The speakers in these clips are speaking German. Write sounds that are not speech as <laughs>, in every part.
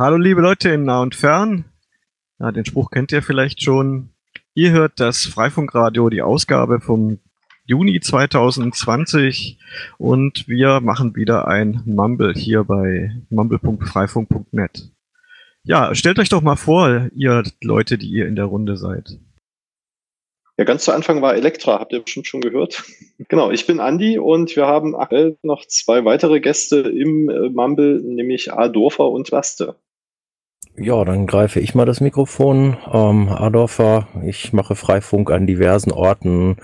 Hallo liebe Leute in nah und fern. Ja, den Spruch kennt ihr vielleicht schon. Ihr hört das Freifunkradio, die Ausgabe vom Juni 2020 und wir machen wieder ein Mumble hier bei mumble.freifunk.net. Ja, stellt euch doch mal vor, ihr Leute, die ihr in der Runde seid. Ja, ganz zu Anfang war Elektra, habt ihr bestimmt schon gehört. <laughs> genau, ich bin Andi und wir haben aktuell noch zwei weitere Gäste im äh, Mumble, nämlich Adorfer und Laste. Ja, dann greife ich mal das Mikrofon. Ähm, Adorfer, ich mache Freifunk an diversen Orten,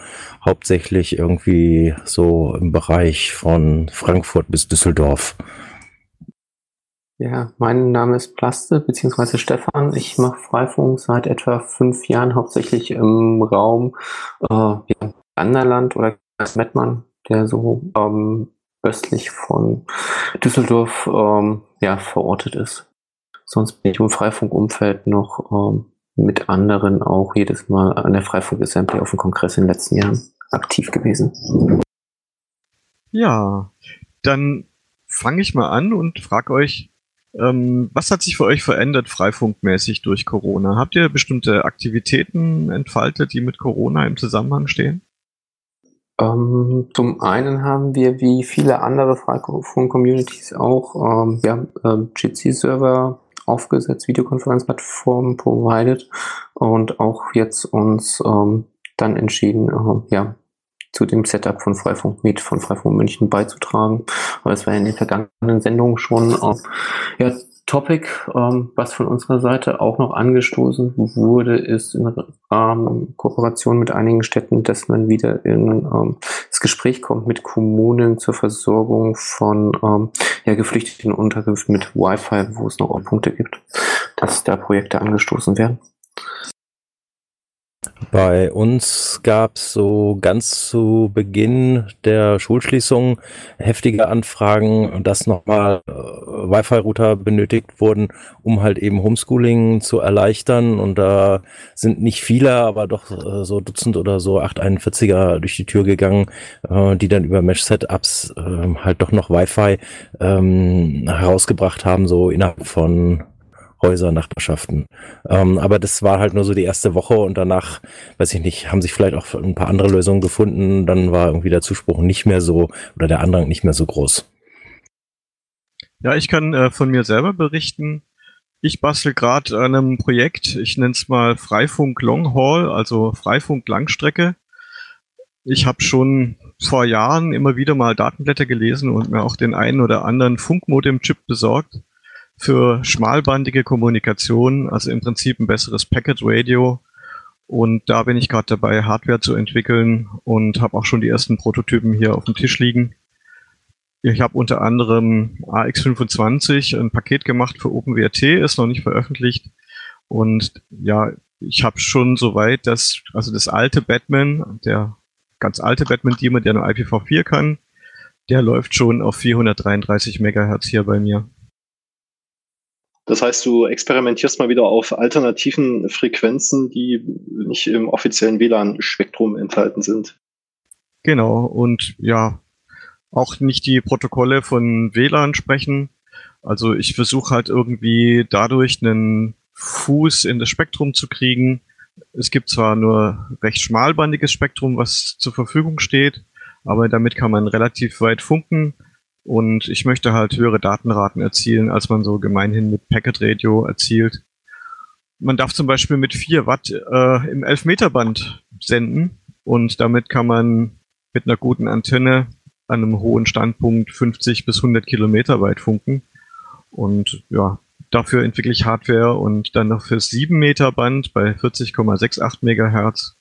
hauptsächlich irgendwie so im Bereich von Frankfurt bis Düsseldorf. Ja, mein Name ist Plaste, beziehungsweise Stefan. Ich mache Freifunk seit etwa fünf Jahren, hauptsächlich im Raum äh, oder Mettmann, der so ähm, östlich von Düsseldorf ähm, ja, verortet ist. Sonst bin ich im Freifunkumfeld noch ähm, mit anderen auch jedes Mal an der Freifunk-Assembly auf dem Kongress in den letzten Jahren aktiv gewesen. Ja, dann fange ich mal an und frage euch, ähm, was hat sich für euch verändert freifunkmäßig durch Corona? Habt ihr bestimmte Aktivitäten entfaltet, die mit Corona im Zusammenhang stehen? Ähm, zum einen haben wir wie viele andere Freifunk-Communities auch ähm, ja, äh, GC-Server aufgesetzt, Videokonferenzplattform provided und auch jetzt uns ähm, dann entschieden, äh, ja, zu dem Setup von Freifunk Meet von Freifunk München beizutragen. Aber es war in den vergangenen Sendungen schon äh, ja, Topic, ähm, was von unserer Seite auch noch angestoßen wurde, ist in ähm, Kooperation mit einigen Städten, dass man wieder in ähm, das Gespräch kommt mit Kommunen zur Versorgung von ähm, ja, geflüchteten Unterkünften mit Wi-Fi, wo es noch Punkte gibt, dass da Projekte angestoßen werden. Bei uns gab es so ganz zu Beginn der Schulschließung heftige Anfragen, dass nochmal äh, Wi-Fi-Router benötigt wurden, um halt eben Homeschooling zu erleichtern. Und da sind nicht viele, aber doch äh, so Dutzend oder so 841er durch die Tür gegangen, äh, die dann über Mesh-Setups äh, halt doch noch Wi-Fi ähm, herausgebracht haben, so innerhalb von Häuser, Nachbarschaften. Ähm, aber das war halt nur so die erste Woche und danach, weiß ich nicht, haben sich vielleicht auch ein paar andere Lösungen gefunden. Dann war irgendwie der Zuspruch nicht mehr so oder der Andrang nicht mehr so groß. Ja, ich kann äh, von mir selber berichten. Ich bastel gerade an einem Projekt, ich nenne es mal Freifunk Long Haul, also Freifunk Langstrecke. Ich habe schon vor Jahren immer wieder mal Datenblätter gelesen und mir auch den einen oder anderen Funkmodem-Chip besorgt für schmalbandige Kommunikation, also im Prinzip ein besseres Packet Radio. Und da bin ich gerade dabei, Hardware zu entwickeln und habe auch schon die ersten Prototypen hier auf dem Tisch liegen. Ich habe unter anderem AX25 ein Paket gemacht für OpenWrt, ist noch nicht veröffentlicht. Und ja, ich habe schon soweit, dass, also das alte Batman, der ganz alte Batman-Demon, der nur IPv4 kann, der läuft schon auf 433 Megahertz hier bei mir. Das heißt, du experimentierst mal wieder auf alternativen Frequenzen, die nicht im offiziellen WLAN-Spektrum enthalten sind. Genau, und ja, auch nicht die Protokolle von WLAN sprechen. Also ich versuche halt irgendwie dadurch einen Fuß in das Spektrum zu kriegen. Es gibt zwar nur recht schmalbandiges Spektrum, was zur Verfügung steht, aber damit kann man relativ weit funken und ich möchte halt höhere Datenraten erzielen, als man so gemeinhin mit Packet Radio erzielt. Man darf zum Beispiel mit 4 Watt äh, im 11 Meter Band senden und damit kann man mit einer guten Antenne an einem hohen Standpunkt 50 bis 100 Kilometer weit funken. Und ja, dafür entwickle ich Hardware und dann noch fürs 7 Meter Band bei 40,68 Megahertz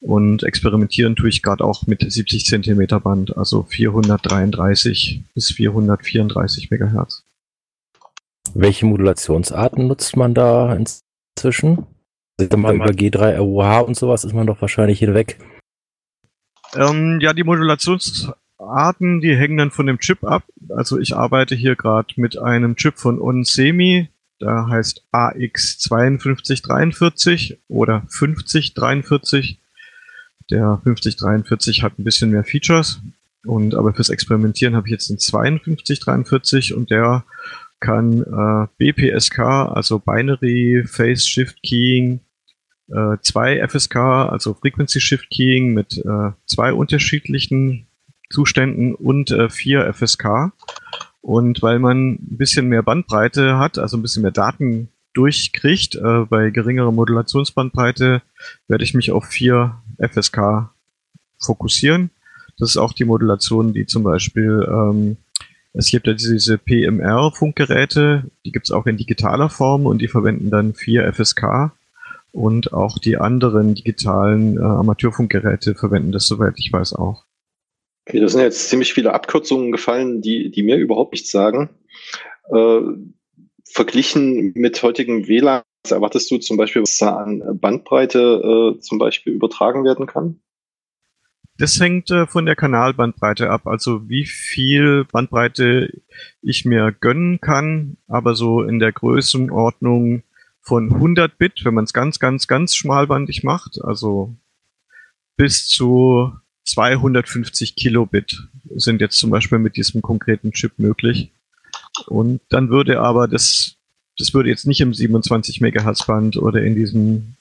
und experimentieren tue ich gerade auch mit 70 Zentimeter Band, also 433 bis 434 Megahertz. Welche Modulationsarten nutzt man da inzwischen? Also mal über G3RUH und sowas ist man doch wahrscheinlich hinweg. Ähm, ja, die Modulationsarten, die hängen dann von dem Chip ab. Also ich arbeite hier gerade mit einem Chip von Onsemi, der heißt AX5243 oder 5043. Der 5043 hat ein bisschen mehr Features und aber fürs Experimentieren habe ich jetzt den 5243 und der kann äh, BPSK, also Binary Phase Shift Keying, äh, zwei FSK, also Frequency Shift Keying mit äh, zwei unterschiedlichen Zuständen und äh, vier FSK. Und weil man ein bisschen mehr Bandbreite hat, also ein bisschen mehr Daten durchkriegt, äh, bei geringerer Modulationsbandbreite werde ich mich auf vier FSK fokussieren. Das ist auch die Modulation, die zum Beispiel, ähm, es gibt ja diese PMR-Funkgeräte, die gibt es auch in digitaler Form und die verwenden dann vier FSK und auch die anderen digitalen äh, Amateurfunkgeräte verwenden das, soweit ich weiß, auch. Okay, das sind jetzt ziemlich viele Abkürzungen gefallen, die, die mir überhaupt nichts sagen. Äh, verglichen mit heutigen WLAN, erwartest du zum Beispiel, was da an Bandbreite äh, zum Beispiel übertragen werden kann? Das hängt äh, von der Kanalbandbreite ab, also wie viel Bandbreite ich mir gönnen kann, aber so in der Größenordnung von 100 Bit, wenn man es ganz, ganz, ganz schmalbandig macht, also bis zu 250 Kilobit sind jetzt zum Beispiel mit diesem konkreten Chip möglich. Und dann würde aber das, das würde jetzt nicht im 27 Megahertz Band oder in diesem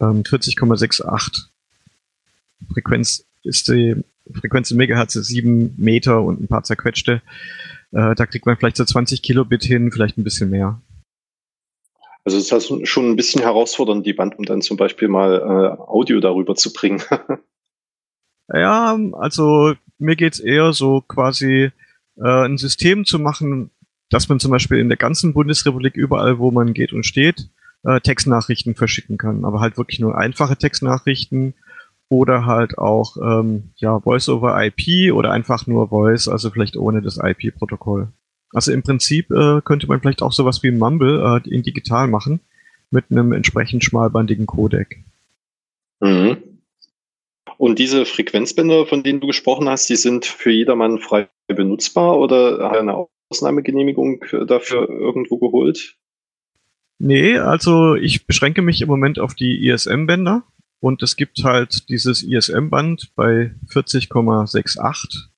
ähm, 40,68 Frequenz ist die Frequenz in Megahertz 7 Meter und ein paar zerquetschte. Äh, da kriegt man vielleicht so 20 Kilobit hin, vielleicht ein bisschen mehr. Also es ist schon ein bisschen herausfordernd, die Band, um dann zum Beispiel mal äh, Audio darüber zu bringen. <laughs> ja, also mir geht's eher so quasi äh, ein System zu machen, dass man zum Beispiel in der ganzen Bundesrepublik überall, wo man geht und steht, äh, Textnachrichten verschicken kann. Aber halt wirklich nur einfache Textnachrichten oder halt auch ähm, ja Voice over IP oder einfach nur Voice, also vielleicht ohne das IP-Protokoll. Also im Prinzip äh, könnte man vielleicht auch sowas wie Mumble äh, in digital machen mit einem entsprechend schmalbandigen Codec. Mhm. Und diese Frequenzbänder, von denen du gesprochen hast, die sind für jedermann frei benutzbar oder eine Ausnahmegenehmigung dafür irgendwo geholt? Nee, also ich beschränke mich im Moment auf die ISM-Bänder und es gibt halt dieses ISM-Band bei 40,68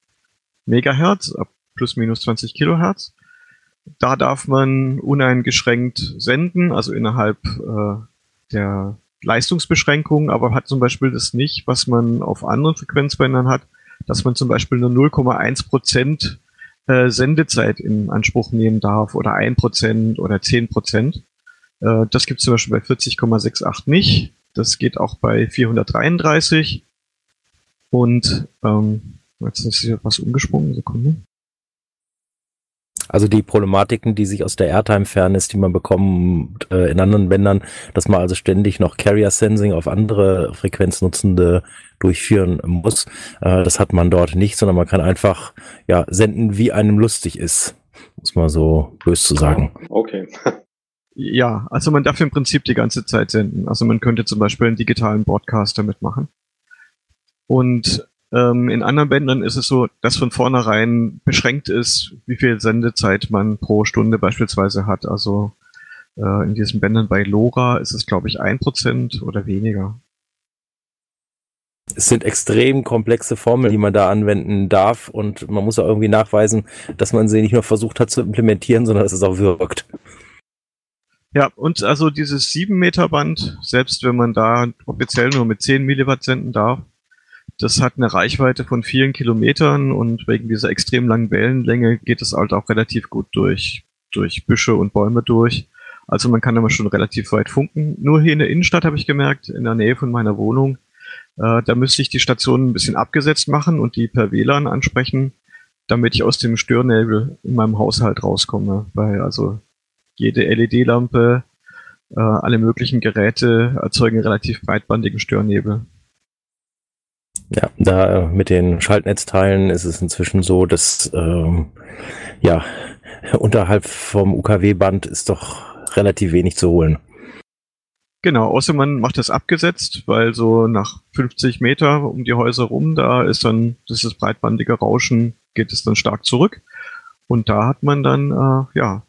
Megahertz ab plus minus 20 Kilohertz. Da darf man uneingeschränkt senden, also innerhalb äh, der Leistungsbeschränkung, aber hat zum Beispiel das nicht, was man auf anderen Frequenzbändern hat, dass man zum Beispiel nur 0,1 Prozent äh, Sendezeit in Anspruch nehmen darf oder 1 Prozent oder 10 Prozent. Äh, das gibt es zum Beispiel bei 40,68 nicht. Das geht auch bei 433. Und ähm, jetzt ist hier was umgesprungen, Sekunde. Also die Problematiken, die sich aus der Airtime-Fairness, die man bekommt äh, in anderen Bändern, dass man also ständig noch Carrier-Sensing auf andere Frequenznutzende durchführen muss, äh, das hat man dort nicht, sondern man kann einfach ja senden, wie einem lustig ist, muss man so bös zu sagen. Okay. <laughs> Ja, also man darf im Prinzip die ganze Zeit senden. Also man könnte zum Beispiel einen digitalen Broadcaster mitmachen. Und ähm, in anderen Bändern ist es so, dass von vornherein beschränkt ist, wie viel Sendezeit man pro Stunde beispielsweise hat. Also äh, in diesen Bändern bei LoRa ist es, glaube ich, ein Prozent oder weniger. Es sind extrem komplexe Formeln, die man da anwenden darf und man muss auch irgendwie nachweisen, dass man sie nicht nur versucht hat zu implementieren, sondern dass es auch wirkt. Ja, und also dieses 7 Meter Band, selbst wenn man da offiziell nur mit 10 Milliwatt senden darf, das hat eine Reichweite von vielen Kilometern und wegen dieser extrem langen Wellenlänge geht es halt auch relativ gut durch, durch Büsche und Bäume durch. Also man kann immer schon relativ weit funken. Nur hier in der Innenstadt habe ich gemerkt, in der Nähe von meiner Wohnung, äh, da müsste ich die Station ein bisschen abgesetzt machen und die per WLAN ansprechen, damit ich aus dem Störnebel in meinem Haushalt rauskomme. Weil also jede LED-Lampe, äh, alle möglichen Geräte erzeugen relativ breitbandigen Störnebel. Ja, da mit den Schaltnetzteilen ist es inzwischen so, dass ähm, ja <laughs> unterhalb vom UKW-Band ist doch relativ wenig zu holen. Genau, außer man macht das abgesetzt, weil so nach 50 Meter um die Häuser rum, da ist dann dieses breitbandige Rauschen, geht es dann stark zurück. Und da hat man dann äh, ja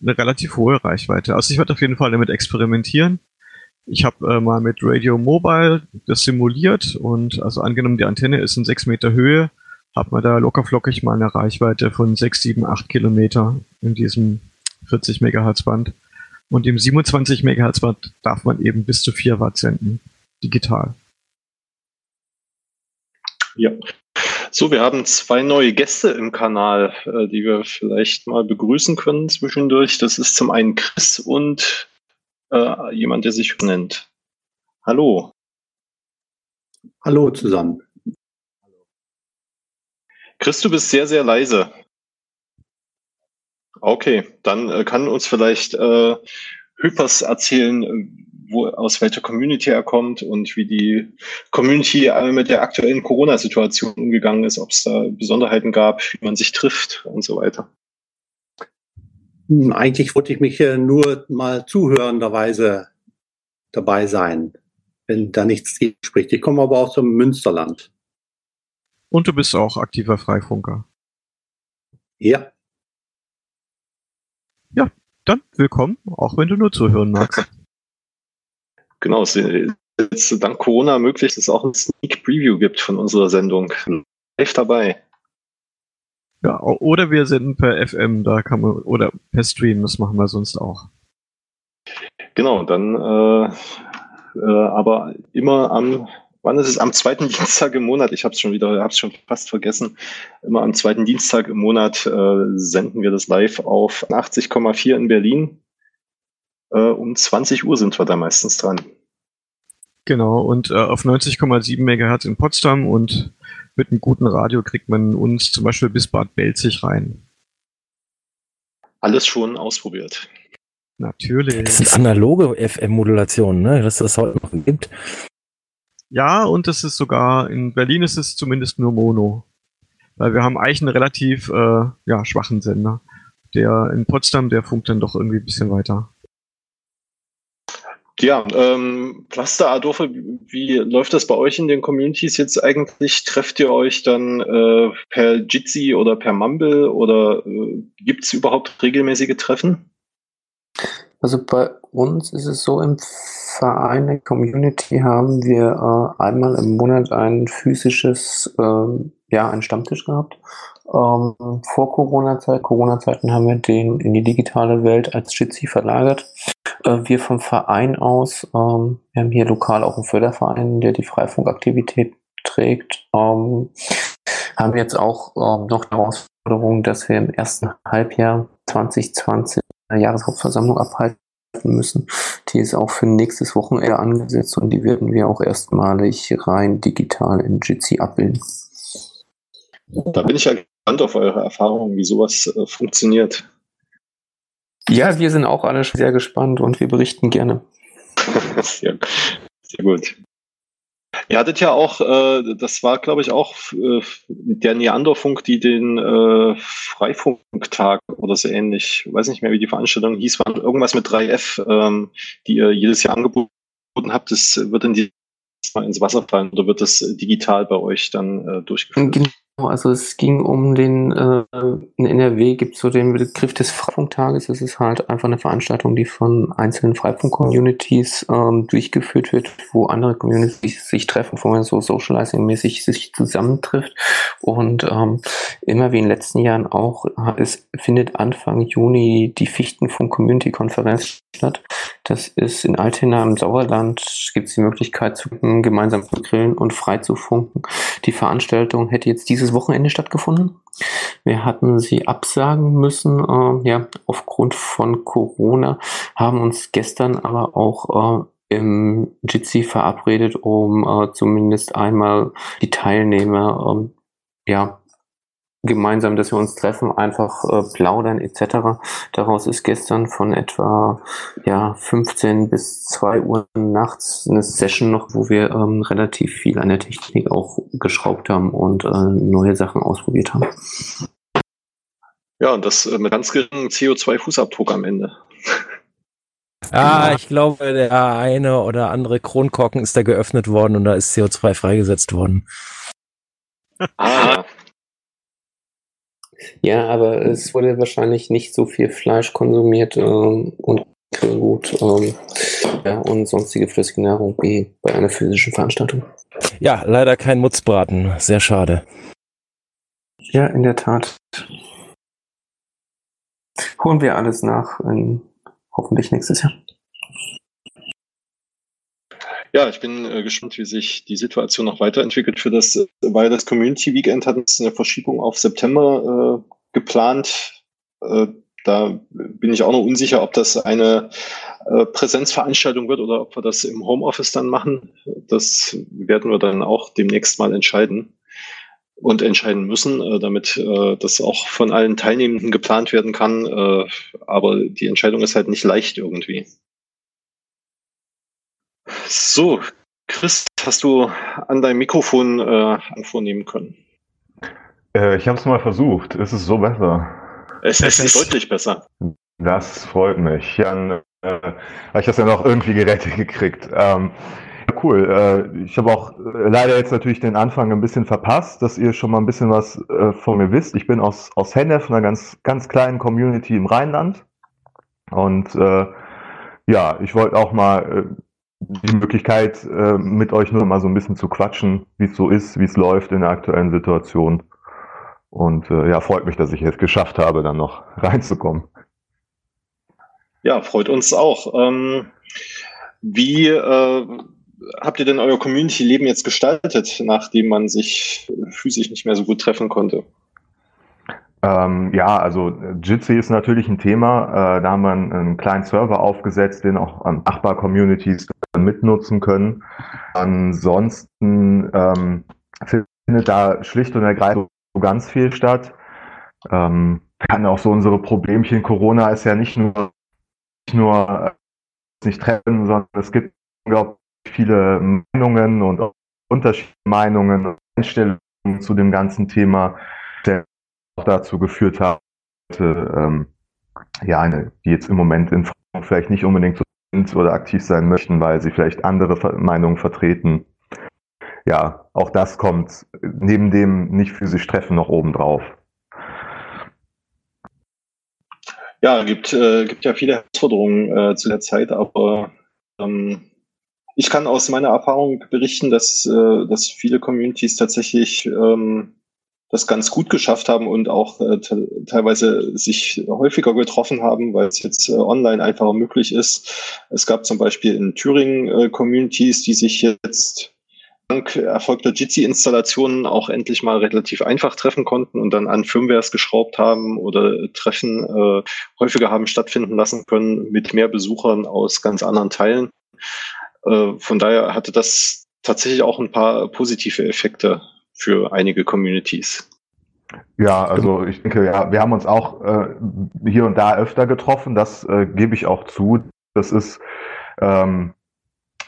eine relativ hohe Reichweite. Also ich werde auf jeden Fall damit experimentieren. Ich habe äh, mal mit Radio Mobile das simuliert und also angenommen, die Antenne ist in 6 Meter Höhe, hat man da lockerflockig mal eine Reichweite von 6, 7, 8 Kilometer in diesem 40 Megahertz Band. Und im 27 Megahertz Band darf man eben bis zu 4 Watt senden, digital. Ja. So, wir haben zwei neue Gäste im Kanal, äh, die wir vielleicht mal begrüßen können zwischendurch. Das ist zum einen Chris und äh, jemand, der sich nennt. Hallo. Hallo zusammen. Chris, du bist sehr, sehr leise. Okay, dann äh, kann uns vielleicht äh, Hypers erzählen, wo, aus welcher Community er kommt und wie die Community mit der aktuellen Corona-Situation umgegangen ist, ob es da Besonderheiten gab, wie man sich trifft und so weiter. Hm, eigentlich wollte ich mich nur mal zuhörenderweise dabei sein, wenn da nichts spricht. Ich komme aber aus dem Münsterland. Und du bist auch aktiver Freifunker. Ja. Ja, dann willkommen, auch wenn du nur zuhören magst. <laughs> Genau, es ist dank Corona möglich, dass es auch ein Sneak Preview gibt von unserer Sendung. Live dabei. Ja, oder wir senden per FM, da kann man, oder per Stream, das machen wir sonst auch. Genau, dann äh, äh, aber immer am, wann ist es? Am zweiten <laughs> Dienstag im Monat, ich habe es schon wieder, habe es schon fast vergessen, immer am zweiten Dienstag im Monat äh, senden wir das live auf 80,4 in Berlin äh, um 20 Uhr sind wir da meistens dran. Genau, und äh, auf 90,7 Megahertz in Potsdam und mit einem guten Radio kriegt man uns zum Beispiel bis Bad Belzig rein. Alles schon ausprobiert. Natürlich. Das sind analoge FM-Modulationen, ne? dass das heute noch gibt. Ja, und das ist sogar, in Berlin ist es zumindest nur Mono. Weil wir haben eigentlich einen relativ äh, ja, schwachen Sender. Der in Potsdam, der funkt dann doch irgendwie ein bisschen weiter. Ja, ähm, Cluster Adolfe, wie läuft das bei euch in den Communities jetzt eigentlich? Trefft ihr euch dann äh, per Jitsi oder per Mumble oder äh, gibt es überhaupt regelmäßige Treffen? Also bei uns ist es so, im Verein der Community haben wir äh, einmal im Monat ein physisches, äh, ja, einen Stammtisch gehabt. Ähm, vor Corona-Zeit, Corona-Zeiten haben wir den in die digitale Welt als Jitsi verlagert. Äh, wir vom Verein aus, ähm, wir haben hier lokal auch einen Förderverein, der die Freifunkaktivität trägt, ähm, haben jetzt auch ähm, noch die Herausforderung, dass wir im ersten Halbjahr 2020 eine Jahreshauptversammlung abhalten müssen. Die ist auch für nächstes Wochenende angesetzt und die werden wir auch erstmalig rein digital in Jitsi abbilden. Da bin ich ja gespannt auf eure Erfahrungen, wie sowas äh, funktioniert. Ja, wir sind auch alle sehr gespannt und wir berichten gerne. <laughs> sehr, sehr gut. Ihr hattet ja auch, äh, das war glaube ich auch äh, der Neanderfunk, die den äh, Freifunktag oder so ähnlich, weiß nicht mehr, wie die Veranstaltung hieß, war irgendwas mit 3F, ähm, die ihr jedes Jahr angeboten habt. Das wird in die mal ins Wasser fallen oder wird das digital bei euch dann äh, durchgeführt? Also es ging um den, äh, in NRW gibt es so den Begriff des Freifunktages. Das ist halt einfach eine Veranstaltung, die von einzelnen Freifunk-Communities ähm, durchgeführt wird, wo andere Communities sich treffen, wo man so Socializing-mäßig sich zusammentrifft. Und ähm, immer wie in den letzten Jahren auch, es findet Anfang Juni die Fichtenfunk-Community-Konferenz statt. Das ist in Altena im Sauerland, gibt es die Möglichkeit, zu, gemeinsam zu grillen und frei zu funken. Die Veranstaltung hätte jetzt diese dieses Wochenende stattgefunden. Wir hatten sie absagen müssen, äh, ja, aufgrund von Corona, haben uns gestern aber auch äh, im Jitsi verabredet, um äh, zumindest einmal die Teilnehmer ähm, ja, gemeinsam, dass wir uns treffen, einfach äh, plaudern etc. Daraus ist gestern von etwa ja 15 bis 2 Uhr nachts eine Session noch, wo wir ähm, relativ viel an der Technik auch geschraubt haben und äh, neue Sachen ausprobiert haben. Ja, und das äh, mit ganz geringem CO2-Fußabdruck am Ende. <laughs> Ah, ich glaube, der eine oder andere Kronkorken ist da geöffnet worden und da ist CO2 freigesetzt worden. Ah, ja, aber es wurde wahrscheinlich nicht so viel Fleisch konsumiert äh, und gut ähm, ja, und sonstige flüssige Nahrung wie bei einer physischen Veranstaltung. Ja, leider kein Mutzbraten. Sehr schade. Ja, in der Tat. Holen wir alles nach, in, hoffentlich nächstes Jahr. Ja, ich bin äh, gespannt, wie sich die Situation noch weiterentwickelt. Für das, äh, weil das Community Weekend hat uns eine Verschiebung auf September äh, geplant. Äh, da bin ich auch noch unsicher, ob das eine äh, Präsenzveranstaltung wird oder ob wir das im Homeoffice dann machen. Das werden wir dann auch demnächst mal entscheiden und entscheiden müssen, äh, damit äh, das auch von allen Teilnehmenden geplant werden kann. Äh, aber die Entscheidung ist halt nicht leicht irgendwie. So, Chris, hast du an deinem Mikrofon äh, vornehmen können? Äh, ich habe es mal versucht. Ist es so besser? Es ist deutlich besser. Das freut mich. Dann äh, habe ich das ja noch irgendwie gerettet gekriegt. Ähm, cool. Äh, ich habe auch äh, leider jetzt natürlich den Anfang ein bisschen verpasst, dass ihr schon mal ein bisschen was äh, von mir wisst. Ich bin aus, aus Hennef, einer ganz, ganz kleinen Community im Rheinland. Und äh, ja, ich wollte auch mal äh, die Möglichkeit, äh, mit euch nur mal so ein bisschen zu quatschen, wie es so ist, wie es läuft in der aktuellen Situation. Und äh, ja, freut mich, dass ich es geschafft habe, dann noch <laughs> reinzukommen. Ja, freut uns auch. Ähm, wie äh, habt ihr denn euer Community-Leben jetzt gestaltet, nachdem man sich physisch nicht mehr so gut treffen konnte? Ähm, ja, also Jitsi ist natürlich ein Thema. Äh, da haben wir einen, einen, kleinen Server aufgesetzt, den auch Nachbar-Communities mitnutzen können. Ansonsten ähm, findet da schlicht und ergreifend so ganz viel statt. Ähm, hatten auch so unsere Problemchen. Corona ist ja nicht nur, nicht nur äh, nicht treffen, sondern es gibt unglaublich viele Meinungen und unterschiedliche Meinungen und Einstellungen zu dem ganzen Thema, dazu geführt hat, ähm, ja, eine, die jetzt im Moment in Frankfurt vielleicht nicht unbedingt so sind oder aktiv sein möchten, weil sie vielleicht andere Meinungen vertreten ja, auch das kommt neben dem nicht physisch Treffen noch oben drauf. Ja, gibt, äh, gibt ja viele Herausforderungen äh, zu der Zeit, aber ähm, ich kann aus meiner Erfahrung berichten, dass, äh, dass viele Communities tatsächlich ähm, das ganz gut geschafft haben und auch äh, teilweise sich häufiger getroffen haben, weil es jetzt äh, online einfacher möglich ist. Es gab zum Beispiel in Thüringen äh, Communities, die sich jetzt dank erfolgter Jitsi-Installationen auch endlich mal relativ einfach treffen konnten und dann an Firmwares geschraubt haben oder Treffen äh, häufiger haben stattfinden lassen können mit mehr Besuchern aus ganz anderen Teilen. Äh, von daher hatte das tatsächlich auch ein paar positive Effekte für einige Communities. Ja, also ich denke, ja, wir haben uns auch äh, hier und da öfter getroffen, das äh, gebe ich auch zu. Das ist ähm,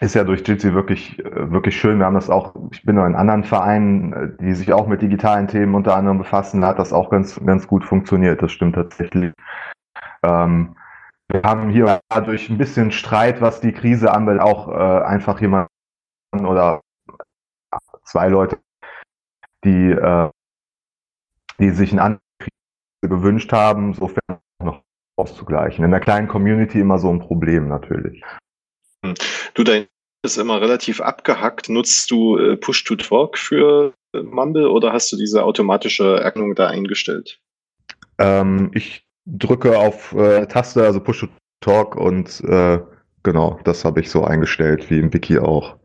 ist ja durch Jitsi wirklich, äh, wirklich schön. Wir haben das auch, ich bin noch in anderen Vereinen, äh, die sich auch mit digitalen Themen unter anderem befassen, da hat das auch ganz, ganz gut funktioniert. Das stimmt tatsächlich. Ähm, wir haben hier durch ein bisschen Streit, was die Krise anbelangt, auch äh, einfach jemanden oder zwei Leute, die, äh, die sich eine andere Krise gewünscht haben, sofern noch auszugleichen. In der kleinen Community immer so ein Problem natürlich. Du, dein ist immer relativ abgehackt. Nutzt du äh, Push-to-Talk für äh, Mumble oder hast du diese automatische Erkennung da eingestellt? Ähm, ich drücke auf äh, Taste, also Push-to-Talk und äh, genau, das habe ich so eingestellt, wie im Wiki auch.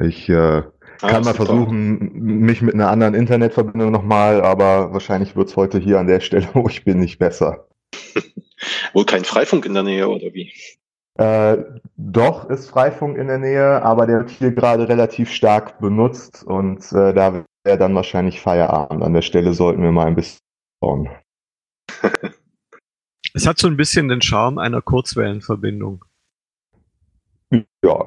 Ich äh, kann mal versuchen, mich mit einer anderen Internetverbindung nochmal, aber wahrscheinlich wird es heute hier an der Stelle, <laughs> wo ich bin, nicht besser. <laughs> Wohl kein Freifunk in der Nähe, oder wie? Äh, doch ist Freifunk in der Nähe, aber der wird hier gerade relativ stark benutzt und äh, da wäre dann wahrscheinlich Feierabend. An der Stelle sollten wir mal ein bisschen schauen. <laughs> Es hat so ein bisschen den Charme einer Kurzwellenverbindung. Ja,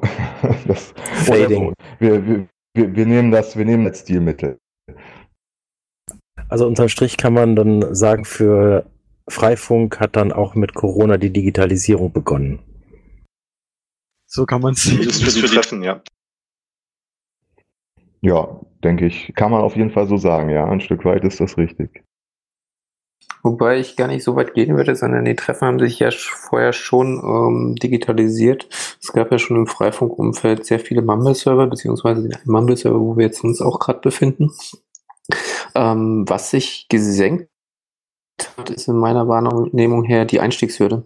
das Fading. Wir, wir, wir, wir, nehmen das, wir nehmen das Stilmittel. Also unterm Strich kann man dann sagen, für Freifunk hat dann auch mit Corona die Digitalisierung begonnen. So kann man es sehen. Das ist für die Treffen, ja. Ja, denke ich. Kann man auf jeden Fall so sagen, ja. Ein Stück weit ist das richtig. Wobei ich gar nicht so weit gehen würde, sondern die Treffen haben sich ja vorher schon ähm, digitalisiert. Es gab ja schon im Freifunkumfeld sehr viele Mumble-Server, beziehungsweise den Mumble-Server, wo wir jetzt uns auch gerade befinden. Ähm, was sich gesenkt hat, ist in meiner Wahrnehmung her die Einstiegshürde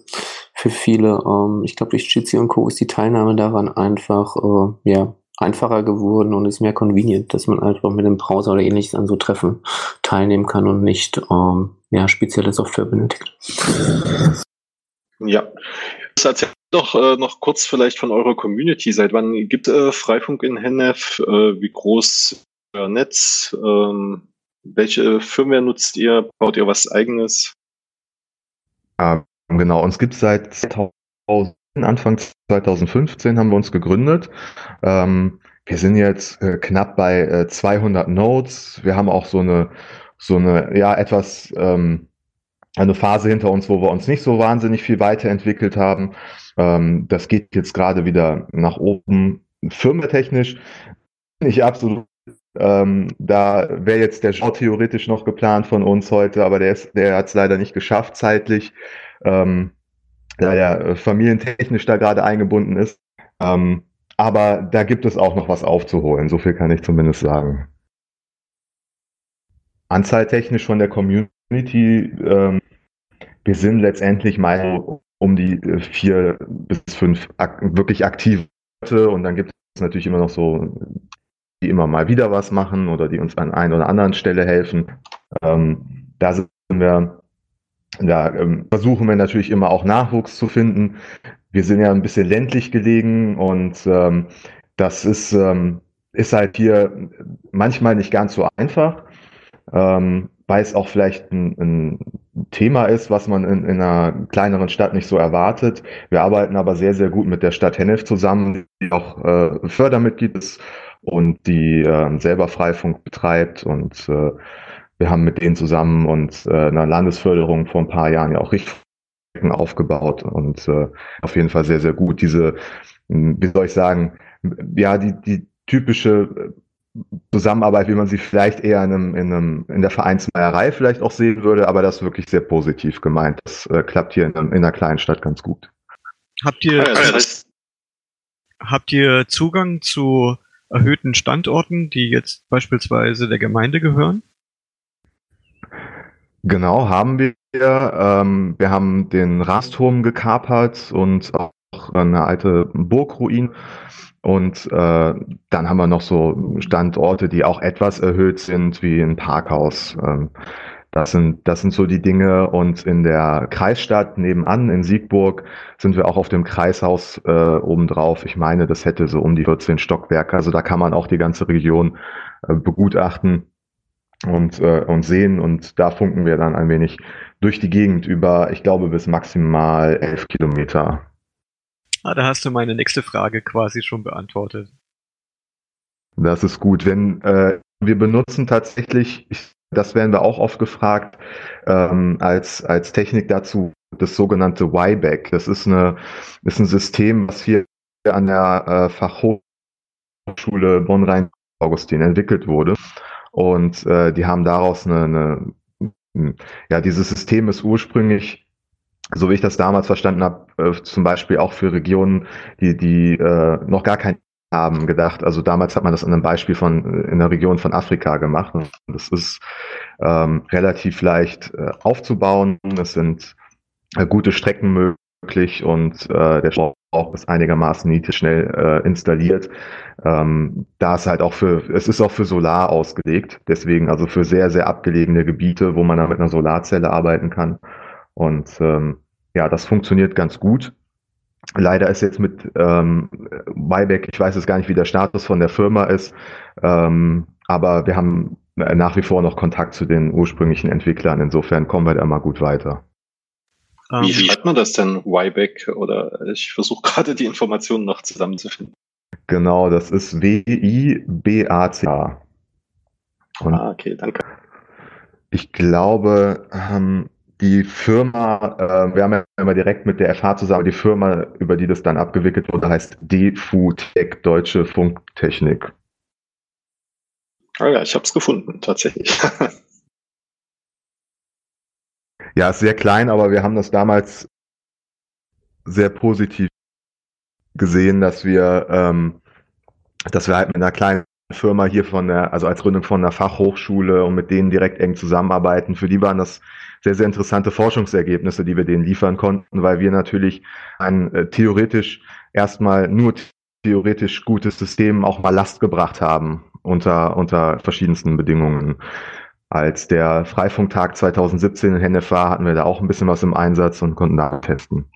für viele. Ähm, ich glaube, durch Jitsi und Co. ist die Teilnahme daran einfach äh, ja, einfacher geworden und ist mehr convenient, dass man einfach mit dem Browser oder ähnliches an so Treffen teilnehmen kann und nicht ähm, ja, spezielle Software benötigt. Ja. Das erzählt doch äh, noch kurz vielleicht von eurer Community. Seit wann gibt äh, Freifunk in Hennef? Äh, wie groß ist euer Netz? Ähm, welche Firmware nutzt ihr? Baut ihr was eigenes? Ja, genau. Uns gibt es seit 2000, Anfang 2015 haben wir uns gegründet. Ähm, wir sind jetzt äh, knapp bei äh, 200 Nodes. Wir haben auch so eine, so eine, ja, etwas, ähm, eine Phase hinter uns, wo wir uns nicht so wahnsinnig viel weiterentwickelt haben. Ähm, das geht jetzt gerade wieder nach oben. Firmentechnisch bin ich absolut ähm, da wäre jetzt der Show theoretisch noch geplant von uns heute, aber der, der hat es leider nicht geschafft zeitlich, ähm, da er familientechnisch da gerade eingebunden ist. Ähm, aber da gibt es auch noch was aufzuholen, so viel kann ich zumindest sagen. Anzahltechnisch von der Community, ähm, wir sind letztendlich mal um die äh, vier bis fünf ak wirklich aktive und dann gibt es natürlich immer noch so die immer mal wieder was machen oder die uns an einer oder anderen Stelle helfen. Ähm, da sind wir, da ähm, versuchen wir natürlich immer auch Nachwuchs zu finden. Wir sind ja ein bisschen ländlich gelegen und ähm, das ist, ähm, ist halt hier manchmal nicht ganz so einfach, ähm, weil es auch vielleicht ein, ein Thema ist, was man in, in, einer kleineren Stadt nicht so erwartet. Wir arbeiten aber sehr, sehr gut mit der Stadt Hennef zusammen, die auch äh, Fördermitglied ist und die äh, selber Freifunk betreibt und äh, wir haben mit denen zusammen und äh, einer Landesförderung vor ein paar Jahren ja auch Richtfunk aufgebaut und äh, auf jeden Fall sehr, sehr gut. Diese, hm, wie soll ich sagen, ja, die, die typische Zusammenarbeit, wie man sie vielleicht eher in, einem, in, einem, in der Vereinsmeierei vielleicht auch sehen würde, aber das ist wirklich sehr positiv gemeint. Das äh, klappt hier in, in einer kleinen Stadt ganz gut. Habt ihr, habt ihr Zugang zu erhöhten Standorten, die jetzt beispielsweise der Gemeinde gehören? Genau, haben wir. Ähm, wir haben den Rasturm gekapert und auch eine alte Burgruin. Und äh, dann haben wir noch so Standorte, die auch etwas erhöht sind, wie ein Parkhaus. Ähm, das sind, das sind so die Dinge. Und in der Kreisstadt nebenan, in Siegburg, sind wir auch auf dem Kreishaus äh, obendrauf. Ich meine, das hätte so um die 14 Stockwerke. Also da kann man auch die ganze Region äh, begutachten und, äh, und sehen. Und da funken wir dann ein wenig durch die Gegend über, ich glaube, bis maximal elf Kilometer. Ah, da hast du meine nächste Frage quasi schon beantwortet. Das ist gut. Wenn äh, wir benutzen tatsächlich, ich das werden wir auch oft gefragt, ähm, als, als Technik dazu das sogenannte YBAC. Das ist, eine, ist ein System, was hier an der äh, Fachhochschule Bonn-Rhein-Augustin entwickelt wurde. Und äh, die haben daraus eine, eine, hm, ja, dieses System ist ursprünglich, so wie ich das damals verstanden habe, äh, zum Beispiel auch für Regionen, die, die äh, noch gar kein haben gedacht. Also damals hat man das an einem Beispiel von in der Region von Afrika gemacht. Das ist ähm, relativ leicht äh, aufzubauen. Es sind äh, gute Strecken möglich und äh, der Schlauch ist einigermaßen niedrig schnell äh, installiert. Ähm, da ist halt auch für, es ist auch für Solar ausgelegt. Deswegen also für sehr, sehr abgelegene Gebiete, wo man dann mit einer Solarzelle arbeiten kann. Und ähm, ja, das funktioniert ganz gut. Leider ist jetzt mit ähm, Wyback, ich weiß jetzt gar nicht, wie der Status von der Firma ist, ähm, aber wir haben nach wie vor noch Kontakt zu den ursprünglichen Entwicklern. Insofern kommen wir da immer gut weiter. Wie ähm, schreibt man das denn, Wyback? Oder ich versuche gerade die Informationen noch zusammenzufinden. Genau, das ist W-I-B-A-C-A. Ah, okay, danke. Ich glaube, ähm, die Firma, äh, wir haben ja immer direkt mit der FH zusammen, die Firma, über die das dann abgewickelt wurde, heißt DFUTech, Deutsche Funktechnik. Ah ja, ich habe es gefunden, tatsächlich. <laughs> ja, ist sehr klein, aber wir haben das damals sehr positiv gesehen, dass wir, ähm, dass wir halt mit einer kleinen Firma hier von der, also als Gründung von einer Fachhochschule und mit denen direkt eng zusammenarbeiten. Für die waren das sehr, sehr interessante Forschungsergebnisse, die wir denen liefern konnten, weil wir natürlich ein äh, theoretisch erstmal nur theoretisch gutes System auch mal Last gebracht haben unter, unter verschiedensten Bedingungen. Als der Freifunktag 2017 in Hennef war, hatten wir da auch ein bisschen was im Einsatz und konnten da testen.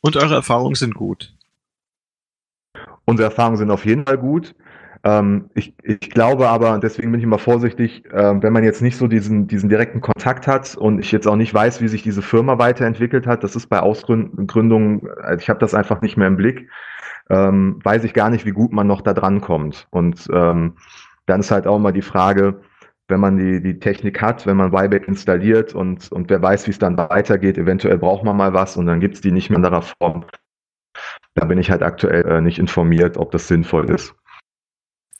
Und eure Erfahrungen sind gut. Unsere Erfahrungen sind auf jeden Fall gut. Ähm, ich, ich glaube aber, deswegen bin ich immer vorsichtig, äh, wenn man jetzt nicht so diesen, diesen direkten Kontakt hat und ich jetzt auch nicht weiß, wie sich diese Firma weiterentwickelt hat, das ist bei Ausgründungen, äh, ich habe das einfach nicht mehr im Blick, ähm, weiß ich gar nicht, wie gut man noch da dran kommt. Und ähm, dann ist halt auch mal die Frage, wenn man die, die Technik hat, wenn man Wyback installiert und, und wer weiß, wie es dann weitergeht, eventuell braucht man mal was und dann gibt's die nicht mehr in anderer Form. Da bin ich halt aktuell äh, nicht informiert, ob das sinnvoll ist.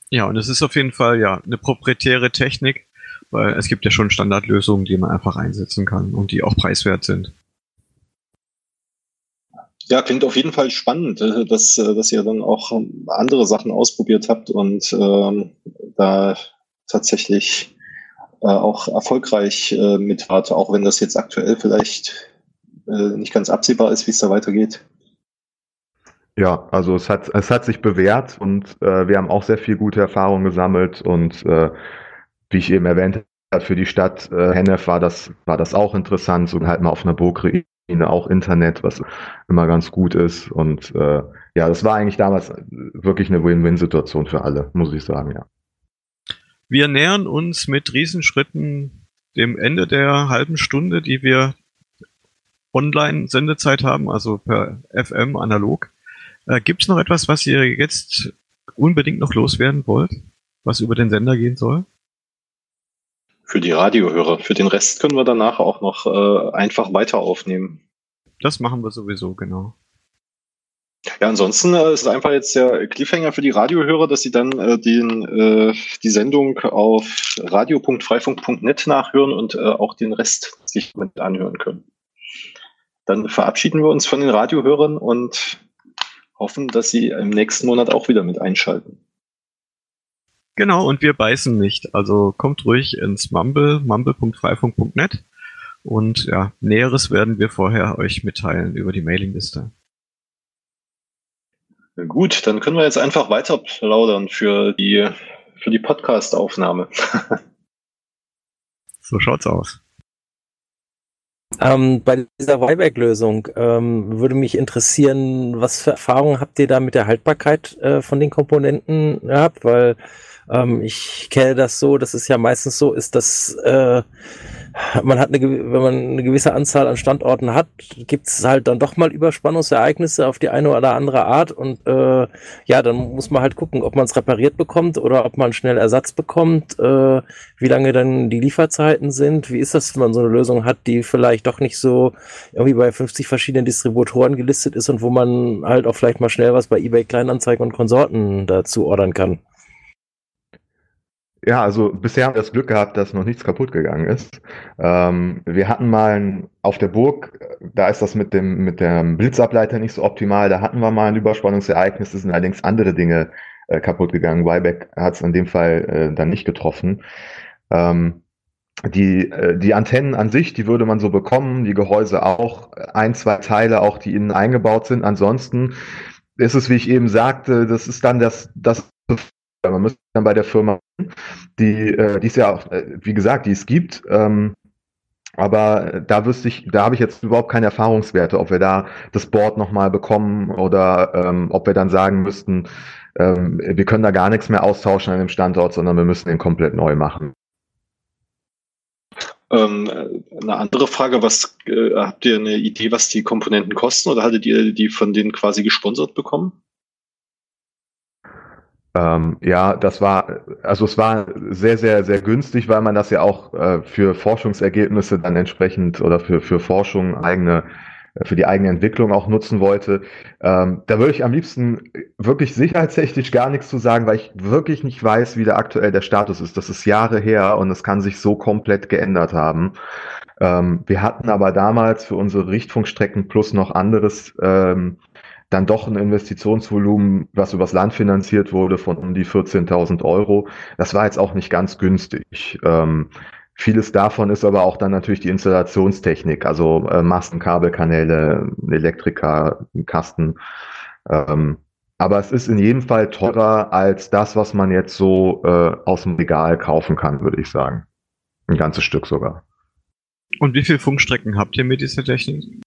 Ja, und es ist auf jeden Fall ja eine proprietäre Technik, weil es gibt ja schon Standardlösungen, die man einfach einsetzen kann und die auch preiswert sind. Ja, klingt auf jeden Fall spannend, äh, dass, äh, dass ihr dann auch ähm, andere Sachen ausprobiert habt und ähm, da tatsächlich äh, auch erfolgreich äh, mit wart, auch wenn das jetzt aktuell vielleicht äh, nicht ganz absehbar ist, wie es da weitergeht. Ja, also es hat, es hat sich bewährt und äh, wir haben auch sehr viel gute Erfahrungen gesammelt und äh, wie ich eben erwähnt habe, für die Stadt äh, Hennef war das, war das auch interessant, so halt mal auf einer Burgruine auch Internet, was immer ganz gut ist und äh, ja, das war eigentlich damals wirklich eine Win-Win-Situation für alle, muss ich sagen, ja. Wir nähern uns mit Riesenschritten dem Ende der halben Stunde, die wir Online-Sendezeit haben, also per FM analog. Äh, Gibt es noch etwas, was ihr jetzt unbedingt noch loswerden wollt, was über den Sender gehen soll? Für die Radiohörer. Für den Rest können wir danach auch noch äh, einfach weiter aufnehmen. Das machen wir sowieso, genau. Ja, ansonsten äh, ist es einfach jetzt der Cliffhanger für die Radiohörer, dass sie dann äh, den, äh, die Sendung auf radio.freifunk.net nachhören und äh, auch den Rest sich mit anhören können. Dann verabschieden wir uns von den Radiohörern und hoffen, dass Sie im nächsten Monat auch wieder mit einschalten. Genau, und wir beißen nicht. Also kommt ruhig ins Mumble, mumble.freifunk.net und ja, Näheres werden wir vorher euch mitteilen über die Mailingliste. Gut, dann können wir jetzt einfach weiter plaudern für die, für die Podcast-Aufnahme. <laughs> so schaut's aus. Ähm, bei dieser Wayback-Lösung ähm, würde mich interessieren, was für Erfahrungen habt ihr da mit der Haltbarkeit äh, von den Komponenten gehabt? Weil ähm, ich kenne das so, dass es ja meistens so ist, dass äh, man hat eine, wenn man eine gewisse Anzahl an Standorten hat, gibt es halt dann doch mal Überspannungsereignisse auf die eine oder andere Art und äh, ja, dann muss man halt gucken, ob man es repariert bekommt oder ob man schnell Ersatz bekommt, äh, wie lange dann die Lieferzeiten sind, wie ist das, wenn man so eine Lösung hat, die vielleicht doch nicht so irgendwie bei 50 verschiedenen Distributoren gelistet ist und wo man halt auch vielleicht mal schnell was bei eBay Kleinanzeigen und Konsorten dazu ordern kann. Ja, also bisher haben wir das Glück gehabt, dass noch nichts kaputt gegangen ist. Ähm, wir hatten mal ein, auf der Burg, da ist das mit dem, mit dem Blitzableiter nicht so optimal, da hatten wir mal ein Überspannungsereignis, es sind allerdings andere Dinge äh, kaputt gegangen. Wyback hat es in dem Fall äh, dann nicht getroffen. Ähm, die, äh, die Antennen an sich, die würde man so bekommen, die Gehäuse auch, ein, zwei Teile auch, die innen eingebaut sind. Ansonsten ist es, wie ich eben sagte, das ist dann das, das man müsste dann bei der Firma, die, äh, die ist ja auch, äh, wie gesagt, die es gibt, ähm, aber da wüsste ich, da habe ich jetzt überhaupt keine Erfahrungswerte, ob wir da das Board nochmal bekommen oder ähm, ob wir dann sagen müssten, ähm, wir können da gar nichts mehr austauschen an dem Standort, sondern wir müssen den komplett neu machen. Ähm, eine andere Frage, was äh, habt ihr eine Idee, was die Komponenten kosten oder hattet ihr die von denen quasi gesponsert bekommen? Ähm, ja, das war, also es war sehr, sehr, sehr günstig, weil man das ja auch äh, für Forschungsergebnisse dann entsprechend oder für, für Forschung eigene, äh, für die eigene Entwicklung auch nutzen wollte. Ähm, da würde ich am liebsten wirklich sicherheitstechnisch gar nichts zu sagen, weil ich wirklich nicht weiß, wie der aktuell der Status ist. Das ist Jahre her und es kann sich so komplett geändert haben. Ähm, wir hatten aber damals für unsere Richtfunkstrecken plus noch anderes ähm, dann doch ein Investitionsvolumen, was übers Land finanziert wurde, von um die 14.000 Euro. Das war jetzt auch nicht ganz günstig. Ähm, vieles davon ist aber auch dann natürlich die Installationstechnik, also äh, Masten, Kabelkanäle, Elektriker, Kasten. Ähm, aber es ist in jedem Fall teurer als das, was man jetzt so äh, aus dem Regal kaufen kann, würde ich sagen. Ein ganzes Stück sogar. Und wie viele Funkstrecken habt ihr mit dieser Technik?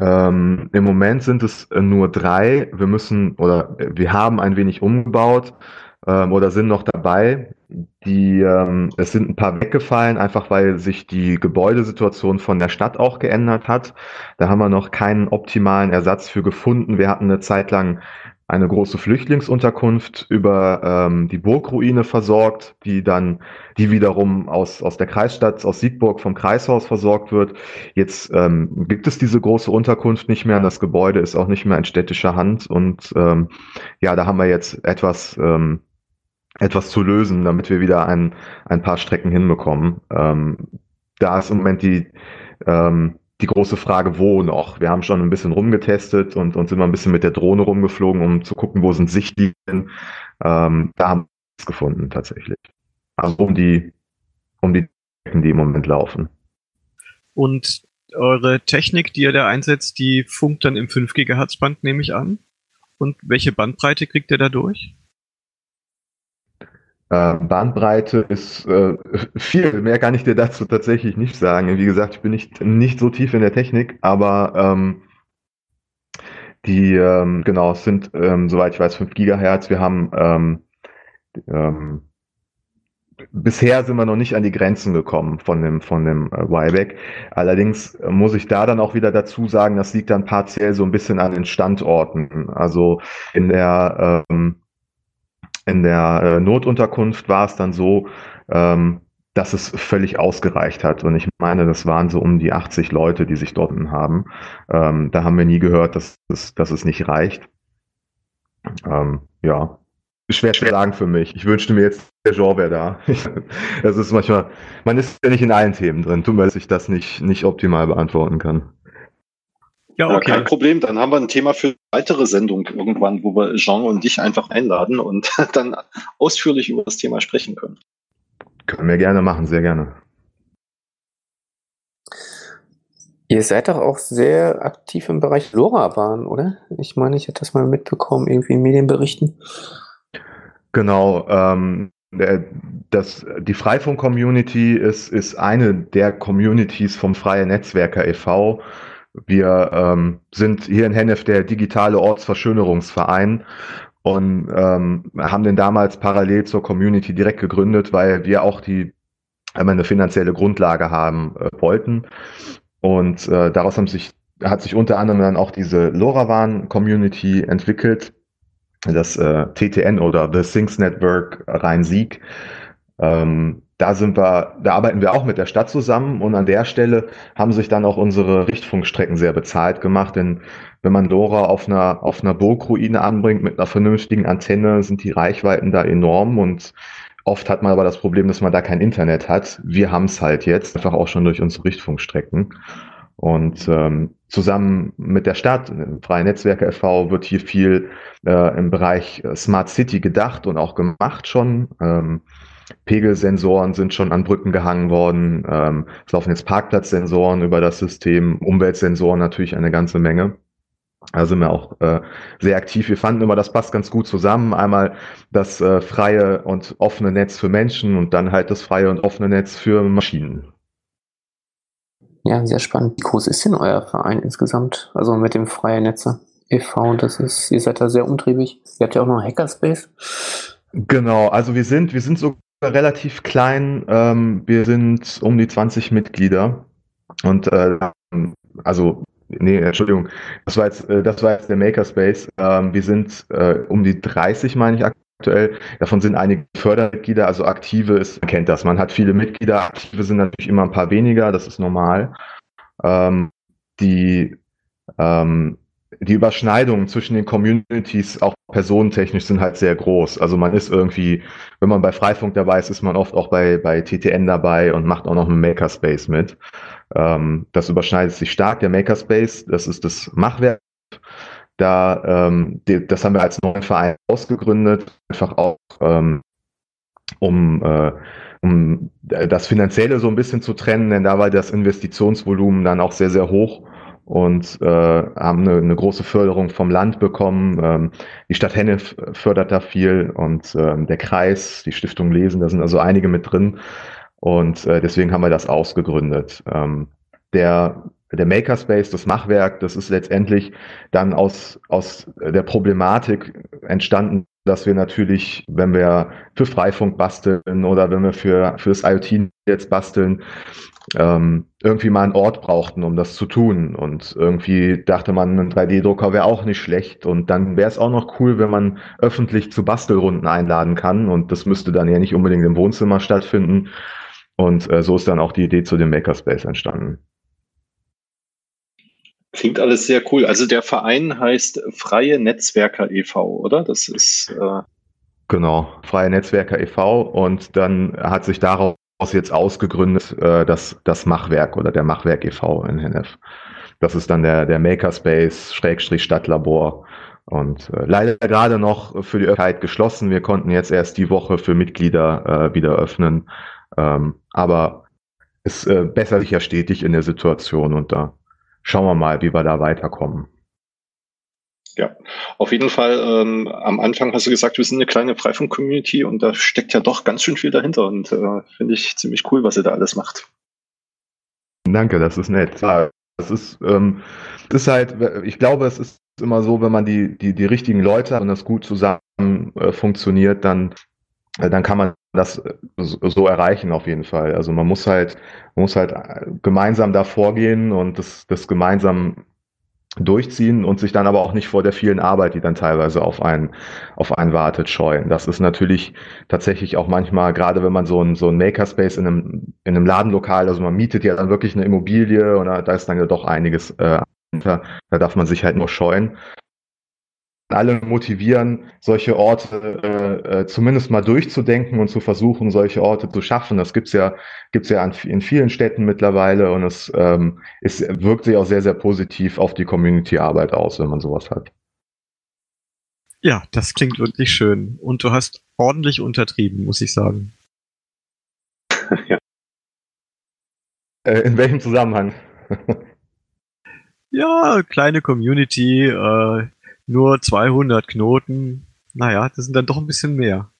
Ähm, Im Moment sind es äh, nur drei. Wir müssen oder äh, wir haben ein wenig umgebaut ähm, oder sind noch dabei. Die, ähm, es sind ein paar weggefallen, einfach weil sich die Gebäudesituation von der Stadt auch geändert hat. Da haben wir noch keinen optimalen Ersatz für gefunden. Wir hatten eine Zeit lang eine große Flüchtlingsunterkunft über ähm, die Burgruine versorgt, die dann, die wiederum aus, aus der Kreisstadt, aus Siegburg vom Kreishaus versorgt wird. Jetzt ähm, gibt es diese große Unterkunft nicht mehr. Das Gebäude ist auch nicht mehr in städtischer Hand. Und ähm, ja, da haben wir jetzt etwas, ähm, etwas zu lösen, damit wir wieder ein, ein paar Strecken hinbekommen. Ähm, da ist im Moment die, ähm, die große Frage, wo noch? Wir haben schon ein bisschen rumgetestet und, und sind mal ein bisschen mit der Drohne rumgeflogen, um zu gucken, wo sind Sichtlinien. Ähm, da haben wir es gefunden tatsächlich. Also um die, um die Strecken, die im Moment laufen. Und eure Technik, die ihr da einsetzt, die funkt dann im 5 GHz Band, nehme ich an. Und welche Bandbreite kriegt ihr dadurch? Äh, Bandbreite ist äh, <laughs> viel, mehr kann ich dir dazu tatsächlich nicht sagen. Wie gesagt, ich bin nicht, nicht so tief in der Technik, aber ähm, die, ähm, genau, es sind, ähm, soweit ich weiß, 5 Gigahertz. Wir haben ähm, ähm, bisher sind wir noch nicht an die Grenzen gekommen von dem, von dem äh, Wyback. Allerdings muss ich da dann auch wieder dazu sagen, das liegt dann partiell so ein bisschen an den Standorten. Also in der ähm, in der äh, Notunterkunft war es dann so, ähm, dass es völlig ausgereicht hat. Und ich meine, das waren so um die 80 Leute, die sich dort haben. Ähm, da haben wir nie gehört, dass, dass, dass es nicht reicht. Ähm, ja, schwer zu sagen für mich. Ich wünschte mir jetzt, der Jean wäre da. <laughs> das ist manchmal, man ist ja nicht in allen Themen drin. Tut mir, dass ich das nicht, nicht optimal beantworten kann. Ja, okay. Ja, kein Problem. Dann haben wir ein Thema für weitere Sendung irgendwann, wo wir Jean und dich einfach einladen und <laughs> dann ausführlich über das Thema sprechen können. Können wir gerne machen, sehr gerne. Ihr seid doch auch sehr aktiv im Bereich LoRaWAN, oder? Ich meine, ich hätte das mal mitbekommen, irgendwie in Medienberichten. Genau, ähm, das, die Freifunk-Community ist, ist eine der Communities vom Freie Netzwerker e.V., wir ähm, sind hier in Hennef der digitale Ortsverschönerungsverein und ähm, haben den damals parallel zur Community direkt gegründet, weil wir auch die einmal eine finanzielle Grundlage haben äh, wollten. Und äh, daraus haben sich, hat sich unter anderem dann auch diese LoRaWAN-Community entwickelt, das äh, TTN oder The Things Network Rhein-Sieg. Ähm, da sind wir, da arbeiten wir auch mit der Stadt zusammen und an der Stelle haben sich dann auch unsere Richtfunkstrecken sehr bezahlt gemacht, denn wenn man LoRa auf einer, auf einer Burgruine anbringt mit einer vernünftigen Antenne, sind die Reichweiten da enorm und oft hat man aber das Problem, dass man da kein Internet hat. Wir haben es halt jetzt, einfach auch schon durch unsere Richtfunkstrecken. Und ähm, zusammen mit der Stadt, Freie Netzwerke e.V., wird hier viel äh, im Bereich Smart City gedacht und auch gemacht schon. Ähm, Pegelsensoren sind schon an Brücken gehangen worden. Ähm, es laufen jetzt Parkplatzsensoren über das System, Umweltsensoren natürlich eine ganze Menge. Da sind wir auch äh, sehr aktiv. Wir fanden immer, das passt ganz gut zusammen. Einmal das äh, freie und offene Netz für Menschen und dann halt das freie und offene Netz für Maschinen. Ja, sehr spannend. Wie groß ist denn euer Verein insgesamt? Also mit dem Freie Netze e.V. Das ist, ihr seid da sehr umtriebig. Ihr habt ja auch noch Hackerspace. Genau, also wir sind, wir sind so relativ klein. Ähm, wir sind um die 20 Mitglieder. Und äh, also, nee, Entschuldigung, das war jetzt, äh, das war jetzt der Makerspace. Ähm, wir sind äh, um die 30, meine ich aktuell. Davon sind einige Fördermitglieder, also aktive ist, man kennt das. Man hat viele Mitglieder, aktive sind natürlich immer ein paar weniger, das ist normal. Ähm, die ähm, die Überschneidungen zwischen den Communities auch personentechnisch sind halt sehr groß. Also man ist irgendwie, wenn man bei Freifunk dabei ist, ist man oft auch bei, bei TTN dabei und macht auch noch einen Makerspace mit. Ähm, das überschneidet sich stark. Der Makerspace, das ist das Machwerk Da, ähm, die, das haben wir als neuen Verein ausgegründet, einfach auch um, äh, um das Finanzielle so ein bisschen zu trennen, denn da war das Investitionsvolumen dann auch sehr, sehr hoch und äh, haben eine, eine große Förderung vom Land bekommen. Ähm, die Stadt Henne fördert da viel und ähm, der Kreis, die Stiftung Lesen, da sind also einige mit drin. Und äh, deswegen haben wir das ausgegründet. Ähm, der der Makerspace, das Machwerk, das ist letztendlich dann aus, aus der Problematik entstanden, dass wir natürlich, wenn wir für Freifunk basteln oder wenn wir für, für das IoT jetzt basteln, ähm, irgendwie mal einen Ort brauchten, um das zu tun. Und irgendwie dachte man, ein 3D-Drucker wäre auch nicht schlecht. Und dann wäre es auch noch cool, wenn man öffentlich zu Bastelrunden einladen kann. Und das müsste dann ja nicht unbedingt im Wohnzimmer stattfinden. Und äh, so ist dann auch die Idee zu dem Makerspace entstanden. Klingt alles sehr cool. Also der Verein heißt Freie Netzwerker e.V., oder? Das ist. Äh genau, Freie Netzwerker e.V. Und dann hat sich daraus jetzt ausgegründet äh, das, das Machwerk oder der Machwerk e.V. in Hennef. Das ist dann der, der Makerspace Schrägstrich Stadtlabor. Und äh, leider gerade noch für die Öffentlichkeit geschlossen. Wir konnten jetzt erst die Woche für Mitglieder äh, wieder öffnen. Ähm, aber es äh, bessert sich ja stetig in der Situation und da schauen wir mal, wie wir da weiterkommen. Ja, auf jeden Fall. Ähm, am Anfang hast du gesagt, wir sind eine kleine Freifunk-Community und da steckt ja doch ganz schön viel dahinter und äh, finde ich ziemlich cool, was ihr da alles macht. Danke, das ist nett. Ja, das ist, ähm, das ist halt, ich glaube, es ist immer so, wenn man die, die, die richtigen Leute hat und das gut zusammen äh, funktioniert, dann, äh, dann kann man das äh, so erreichen auf jeden Fall. Also man muss halt, man muss halt äh, gemeinsam da vorgehen und das, das gemeinsam durchziehen und sich dann aber auch nicht vor der vielen Arbeit, die dann teilweise auf einen, auf einen wartet, scheuen. Das ist natürlich tatsächlich auch manchmal, gerade wenn man so ein, so ein Makerspace in einem, in einem Ladenlokal, also man mietet ja dann wirklich eine Immobilie und da, ist dann ja doch einiges äh, da darf man sich halt nur scheuen alle motivieren, solche Orte äh, äh, zumindest mal durchzudenken und zu versuchen, solche Orte zu schaffen. Das gibt's ja, gibt's ja an, in vielen Städten mittlerweile und es, ähm, es wirkt sich auch sehr, sehr positiv auf die Community-Arbeit aus, wenn man sowas hat. Ja, das klingt wirklich schön. Und du hast ordentlich untertrieben, muss ich sagen. <laughs> ja. Äh, in welchem Zusammenhang? <laughs> ja, kleine Community, äh, nur 200 Knoten. Naja, das sind dann doch ein bisschen mehr.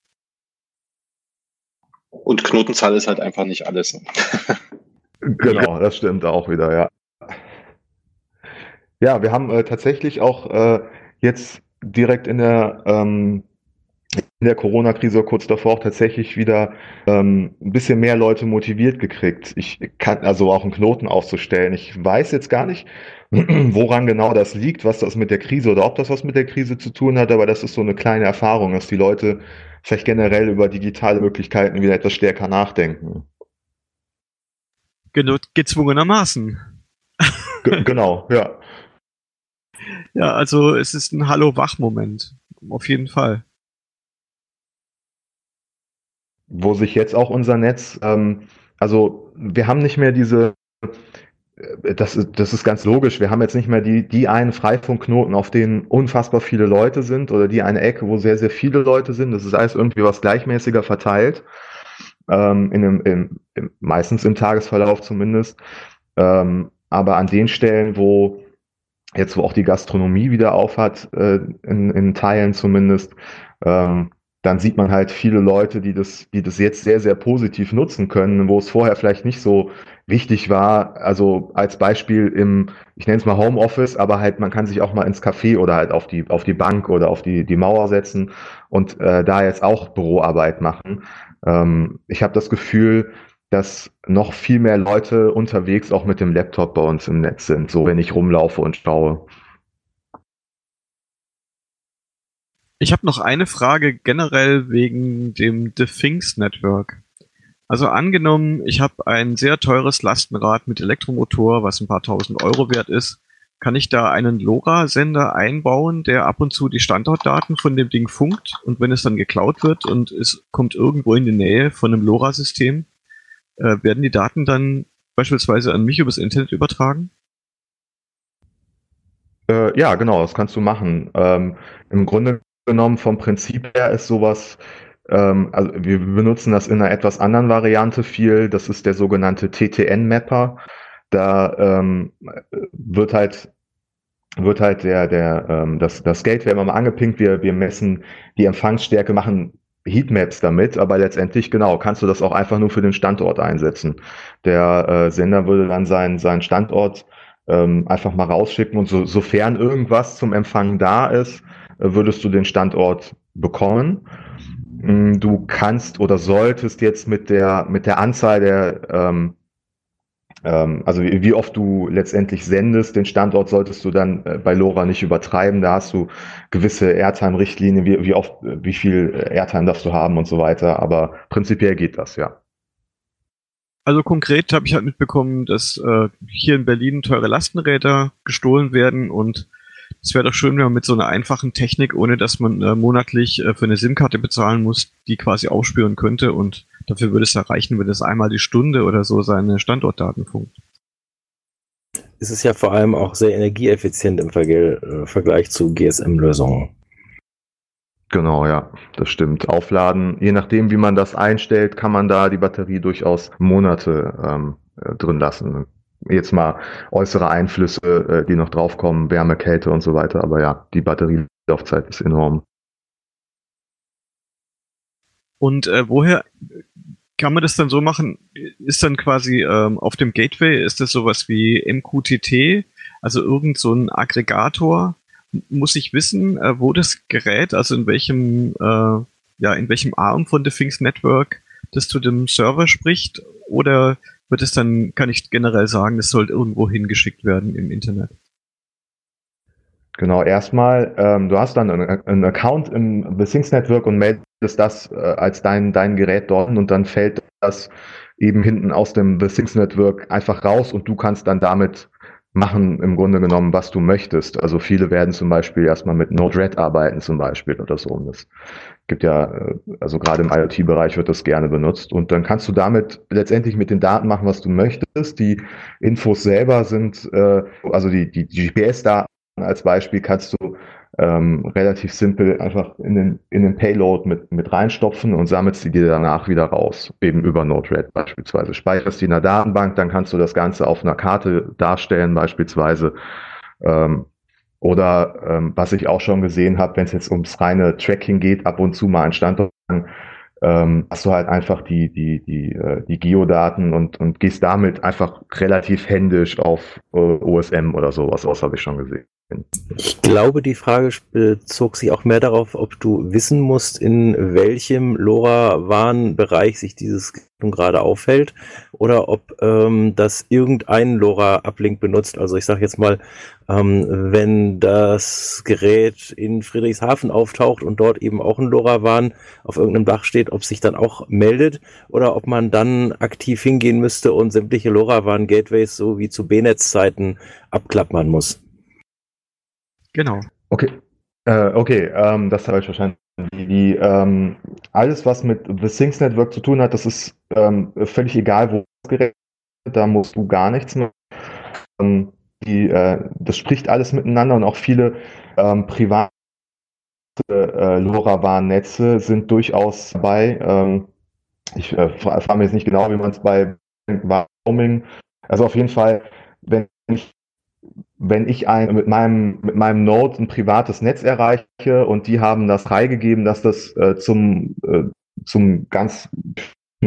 Und Knotenzahl ist halt einfach nicht alles. <laughs> genau, das stimmt auch wieder, ja. Ja, wir haben äh, tatsächlich auch äh, jetzt direkt in der ähm, in der Corona-Krise kurz davor auch tatsächlich wieder ähm, ein bisschen mehr Leute motiviert gekriegt. Ich kann also auch einen Knoten aufzustellen. Ich weiß jetzt gar nicht, <clears throat> woran genau das liegt, was das mit der Krise oder ob das was mit der Krise zu tun hat, aber das ist so eine kleine Erfahrung, dass die Leute vielleicht generell über digitale Möglichkeiten wieder etwas stärker nachdenken. Genau, gezwungenermaßen. G genau, ja. Ja, also es ist ein Hallo-Wach-Moment. Auf jeden Fall. Wo sich jetzt auch unser Netz, ähm, also wir haben nicht mehr diese das, das ist ganz logisch. Wir haben jetzt nicht mehr die, die einen Freifunkknoten, auf denen unfassbar viele Leute sind oder die eine Ecke, wo sehr, sehr viele Leute sind. Das ist alles irgendwie was gleichmäßiger verteilt. Ähm, in einem, im, im, meistens im Tagesverlauf zumindest. Ähm, aber an den Stellen, wo jetzt, wo auch die Gastronomie wieder aufhat, äh, in, in Teilen zumindest, ähm, dann sieht man halt viele Leute, die das, die das jetzt sehr, sehr positiv nutzen können, wo es vorher vielleicht nicht so wichtig war. Also als Beispiel im, ich nenne es mal Homeoffice, aber halt man kann sich auch mal ins Café oder halt auf die, auf die Bank oder auf die, die Mauer setzen und äh, da jetzt auch Büroarbeit machen. Ähm, ich habe das Gefühl, dass noch viel mehr Leute unterwegs auch mit dem Laptop bei uns im Netz sind, so wenn ich rumlaufe und schaue. Ich habe noch eine Frage generell wegen dem The Things Network. Also angenommen, ich habe ein sehr teures Lastenrad mit Elektromotor, was ein paar tausend Euro wert ist. Kann ich da einen LoRa-Sender einbauen, der ab und zu die Standortdaten von dem Ding funkt und wenn es dann geklaut wird und es kommt irgendwo in die Nähe von einem LoRa-System, äh, werden die Daten dann beispielsweise an mich übers Internet übertragen? Äh, ja, genau, das kannst du machen. Ähm, Im Grunde genommen, vom Prinzip her ist sowas, ähm, also wir benutzen das in einer etwas anderen Variante viel. Das ist der sogenannte TTN-Mapper. Da ähm, wird halt wird halt der, der, ähm, das, das Gateway immer mal angepinkt. Wir, wir messen die Empfangsstärke, machen Heatmaps damit, aber letztendlich, genau, kannst du das auch einfach nur für den Standort einsetzen. Der äh, Sender würde dann seinen, seinen Standort ähm, einfach mal rausschicken und so, sofern irgendwas zum Empfang da ist, würdest du den Standort bekommen. Mm, du kannst oder solltest jetzt mit der, mit der Anzahl der, ähm, ähm, also wie, wie, oft du letztendlich sendest, den Standort solltest du dann äh, bei LoRa nicht übertreiben. Da hast du gewisse Airtime-Richtlinien, wie, wie oft, wie viel Airtime darfst du haben und so weiter. Aber prinzipiell geht das, ja. Also konkret habe ich halt mitbekommen, dass äh, hier in Berlin teure Lastenräder gestohlen werden und es wäre doch schön, wenn man mit so einer einfachen Technik, ohne dass man äh, monatlich äh, für eine SIM-Karte bezahlen muss, die quasi aufspüren könnte und dafür würde es ja reichen, wenn es einmal die Stunde oder so seine Standortdaten funkt. Es ist ja vor allem auch sehr energieeffizient im Vergel äh, Vergleich zu GSM-Lösungen. Genau, ja, das stimmt. Aufladen, je nachdem, wie man das einstellt, kann man da die Batterie durchaus Monate ähm, äh, drin lassen jetzt mal äußere Einflüsse, äh, die noch draufkommen, Wärme, Kälte und so weiter. Aber ja, die Batterielaufzeit ist enorm. Und äh, woher kann man das dann so machen? Ist dann quasi ähm, auf dem Gateway, ist das sowas wie MQTT, also irgend so ein Aggregator? Muss ich wissen, äh, wo das Gerät, also in welchem, äh, ja, in welchem Arm von The Things Network das zu dem Server spricht? Oder wird es dann, kann ich generell sagen, es sollte irgendwo hingeschickt werden im Internet. Genau, erstmal, ähm, du hast dann einen, Account im The Things Network und meldest das äh, als dein, dein Gerät dort und dann fällt das eben hinten aus dem The Things Network einfach raus und du kannst dann damit machen im Grunde genommen, was du möchtest. Also viele werden zum Beispiel erstmal mit Node-RED arbeiten zum Beispiel oder so. Und das gibt ja, äh, also gerade im IoT-Bereich wird das gerne benutzt. Und dann kannst du damit letztendlich mit den Daten machen, was du möchtest. Die Infos selber sind, äh, also die, die GPS-Daten als Beispiel kannst du ähm, relativ simpel einfach in den, in den Payload mit, mit reinstopfen und sammelst die dir danach wieder raus, eben über Node-RED beispielsweise. Speicherst die in der Datenbank, dann kannst du das Ganze auf einer Karte darstellen beispielsweise. Ähm, oder ähm, was ich auch schon gesehen habe, wenn es jetzt ums reine Tracking geht, ab und zu mal ein Standort, ähm, hast du halt einfach die, die, die, äh, die Geodaten und, und gehst damit einfach relativ händisch auf äh, OSM oder sowas aus, habe ich schon gesehen. Ich glaube, die Frage bezog sich auch mehr darauf, ob du wissen musst, in welchem LoRaWAN-Bereich sich dieses gerade aufhält oder ob ähm, das irgendein LoRa-Uplink benutzt. Also ich sage jetzt mal, ähm, wenn das Gerät in Friedrichshafen auftaucht und dort eben auch ein LoRaWAN auf irgendeinem Dach steht, ob sich dann auch meldet oder ob man dann aktiv hingehen müsste und sämtliche LoRaWAN-Gateways so wie zu B-Netz-Zeiten abklappern muss. Genau. Okay. Äh, okay, ähm, das habe ich wahrscheinlich. Die, ähm, alles, was mit The Things Network zu tun hat, das ist ähm, völlig egal, wo Gerät ist, da musst du gar nichts machen. Ähm, die, äh, das spricht alles miteinander und auch viele ähm, private äh, LoRaWAN-Netze sind durchaus dabei. Ähm, ich äh, frage mir jetzt nicht genau, wie man es bei Wyoming, also auf jeden Fall, wenn ich wenn ich ein, mit meinem, mit meinem Node ein privates Netz erreiche und die haben das freigegeben, dass das äh, zum, äh, zum ganz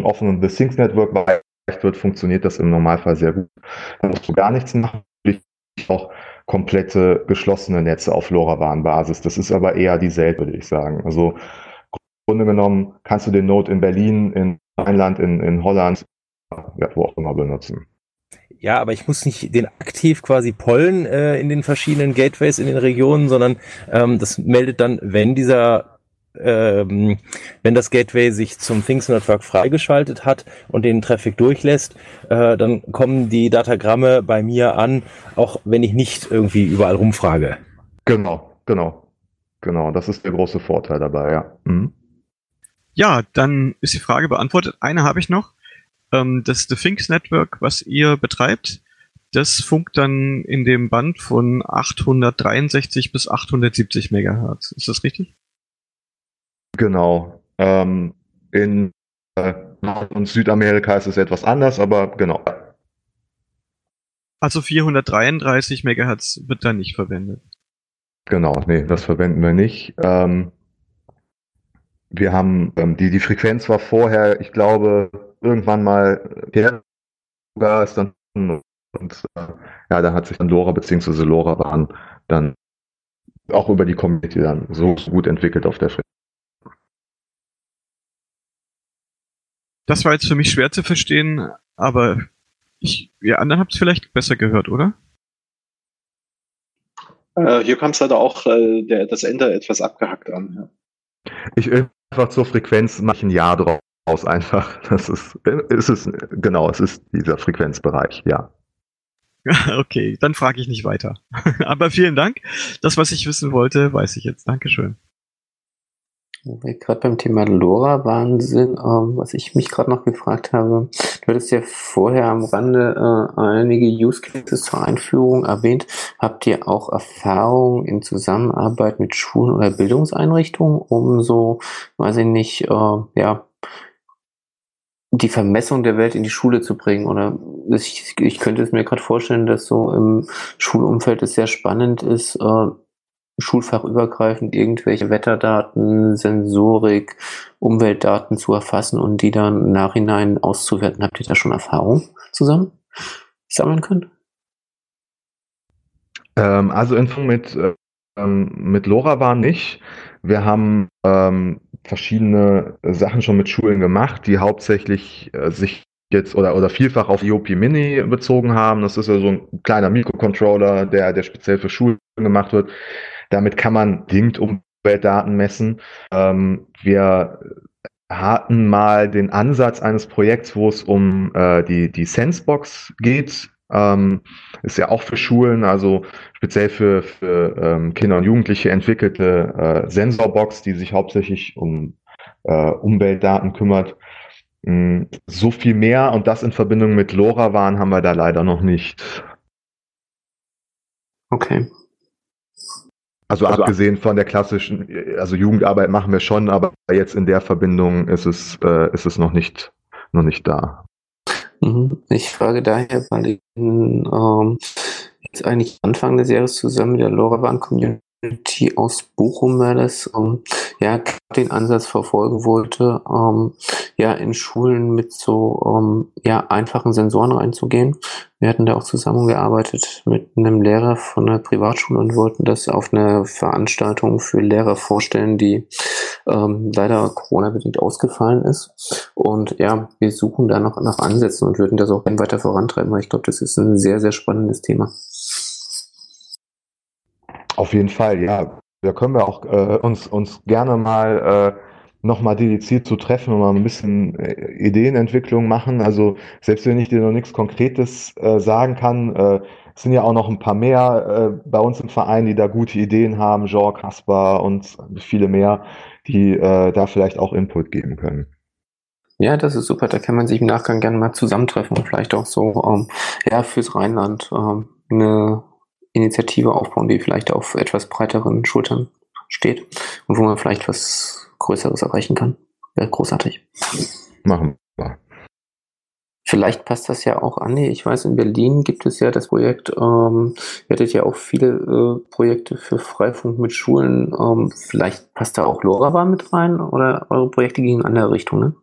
offenen The Things Network erreicht wird, funktioniert das im Normalfall sehr gut. Da musst du gar nichts machen. Auch komplette geschlossene Netze auf LoRaWAN-Basis. Das ist aber eher die selten, würde ich sagen. Also im Grunde genommen kannst du den Node in Berlin, in Rheinland, in, in Holland, ja, wo auch immer benutzen. Ja, aber ich muss nicht den aktiv quasi pollen äh, in den verschiedenen Gateways in den Regionen, sondern ähm, das meldet dann, wenn dieser ähm, wenn das Gateway sich zum Things Network freigeschaltet hat und den Traffic durchlässt, äh, dann kommen die Datagramme bei mir an, auch wenn ich nicht irgendwie überall rumfrage. Genau, genau, genau. Das ist der große Vorteil dabei, ja. Mhm. Ja, dann ist die Frage beantwortet. Eine habe ich noch ähm, das The Things Network, was ihr betreibt, das funkt dann in dem Band von 863 bis 870 Megahertz. Ist das richtig? Genau. Ähm, in äh, Nord- und Südamerika ist es etwas anders, aber genau. Also 433 Megahertz wird da nicht verwendet. Genau, nee, das verwenden wir nicht. Ähm, wir haben ähm, die, die Frequenz war vorher, ich glaube, irgendwann mal ja, sogar ist dann und äh, ja, da hat sich dann LoRa bzw. LoRaWAN dann auch über die Community dann so gut entwickelt auf der Frequenz. Das war jetzt für mich schwer zu verstehen, aber ich, ihr anderen habt es vielleicht besser gehört, oder? Äh, hier kam es leider auch äh, der, das Ende etwas abgehackt an. Ja. Ich einfach zur Frequenz mache ich ein Ja draus einfach. <laughs> Das ist, es ist, genau, es ist dieser Frequenzbereich, ja. <laughs> Okay, dann frage ich nicht weiter. <laughs> Aber vielen Dank. Das, was ich wissen wollte, weiß ich jetzt. Dankeschön. Gerade beim Thema LoRa-Wahnsinn, ähm, was ich mich gerade noch gefragt habe, du hattest ja vorher am Rande äh, einige Use Cases zur Einführung erwähnt. Habt ihr auch Erfahrung in Zusammenarbeit mit Schulen oder Bildungseinrichtungen, um so, weiß ich nicht, äh, ja, die Vermessung der Welt in die Schule zu bringen? Oder ich, ich könnte es mir gerade vorstellen, dass so im Schulumfeld es sehr spannend ist, äh, schulfachübergreifend irgendwelche Wetterdaten, Sensorik, Umweltdaten zu erfassen und die dann Nachhinein auszuwerten. Habt ihr da schon Erfahrung zusammen sammeln können? Ähm, also Info mit, ähm, mit LoRaWAN nicht. Wir haben ähm, verschiedene Sachen schon mit Schulen gemacht, die hauptsächlich äh, sich jetzt oder, oder vielfach auf IOP Mini bezogen haben. Das ist ja so ein kleiner Mikrocontroller, der, der speziell für Schulen gemacht wird. Damit kann man dingt Umweltdaten messen. Ähm, wir hatten mal den Ansatz eines Projekts, wo es um äh, die, die Sensebox geht. Ähm, ist ja auch für Schulen, also speziell für, für ähm, Kinder und Jugendliche entwickelte äh, Sensorbox, die sich hauptsächlich um äh, Umweltdaten kümmert. Mm, So viel mehr und das in Verbindung mit LoRaWAN haben wir da leider noch nicht. Okay. Also, Also- abgesehen von der klassischen, also Jugendarbeit machen wir schon, aber jetzt in der Verbindung ist es, äh, ist es noch nicht, noch nicht da. Mhm. Ich frage daher, weil ich ähm, jetzt eigentlich Anfang des Jahres zusammen mit der LoRaWAN Community aus Bochum war das, ähm, ja, den Ansatz verfolgen wollte, ähm, ja, in Schulen mit so ähm, ja, einfachen Sensoren reinzugehen. Wir hatten da auch zusammengearbeitet mit einem Lehrer von einer Privatschule und wollten das auf eine Veranstaltung für Lehrer vorstellen, die ähm, leider Corona-bedingt ausgefallen ist. Und ja, wir suchen da noch nach Ansätzen und würden das auch weiter vorantreiben, weil ich glaube, das ist ein sehr, sehr spannendes Thema. Auf jeden Fall, ja. Da können wir auch äh, uns, uns gerne mal äh, nochmal dediziert zu treffen und mal ein bisschen äh, Ideenentwicklung machen. Also selbst wenn ich dir noch nichts Konkretes äh, sagen kann, äh, sind ja auch noch ein paar mehr äh, bei uns im Verein, die da gute Ideen haben, Jean Kaspar und viele mehr, die äh, da vielleicht auch Input geben können. Ja, das ist super. Da kann man sich im Nachgang gerne mal zusammentreffen und vielleicht auch so ähm, ja, fürs Rheinland ähm, eine Initiative aufbauen, die vielleicht auf etwas breiteren Schultern steht und wo man vielleicht was Größeres erreichen kann. Wäre großartig. Machen wir. Vielleicht passt das ja auch an. Ich weiß, in Berlin gibt es ja das Projekt, ähm, ihr hattet ja auch viele äh, Projekte für Freifunk mit Schulen. Ähm, vielleicht passt da auch LoRaWAN mit rein oder eure Projekte gehen in andere Richtung, ne?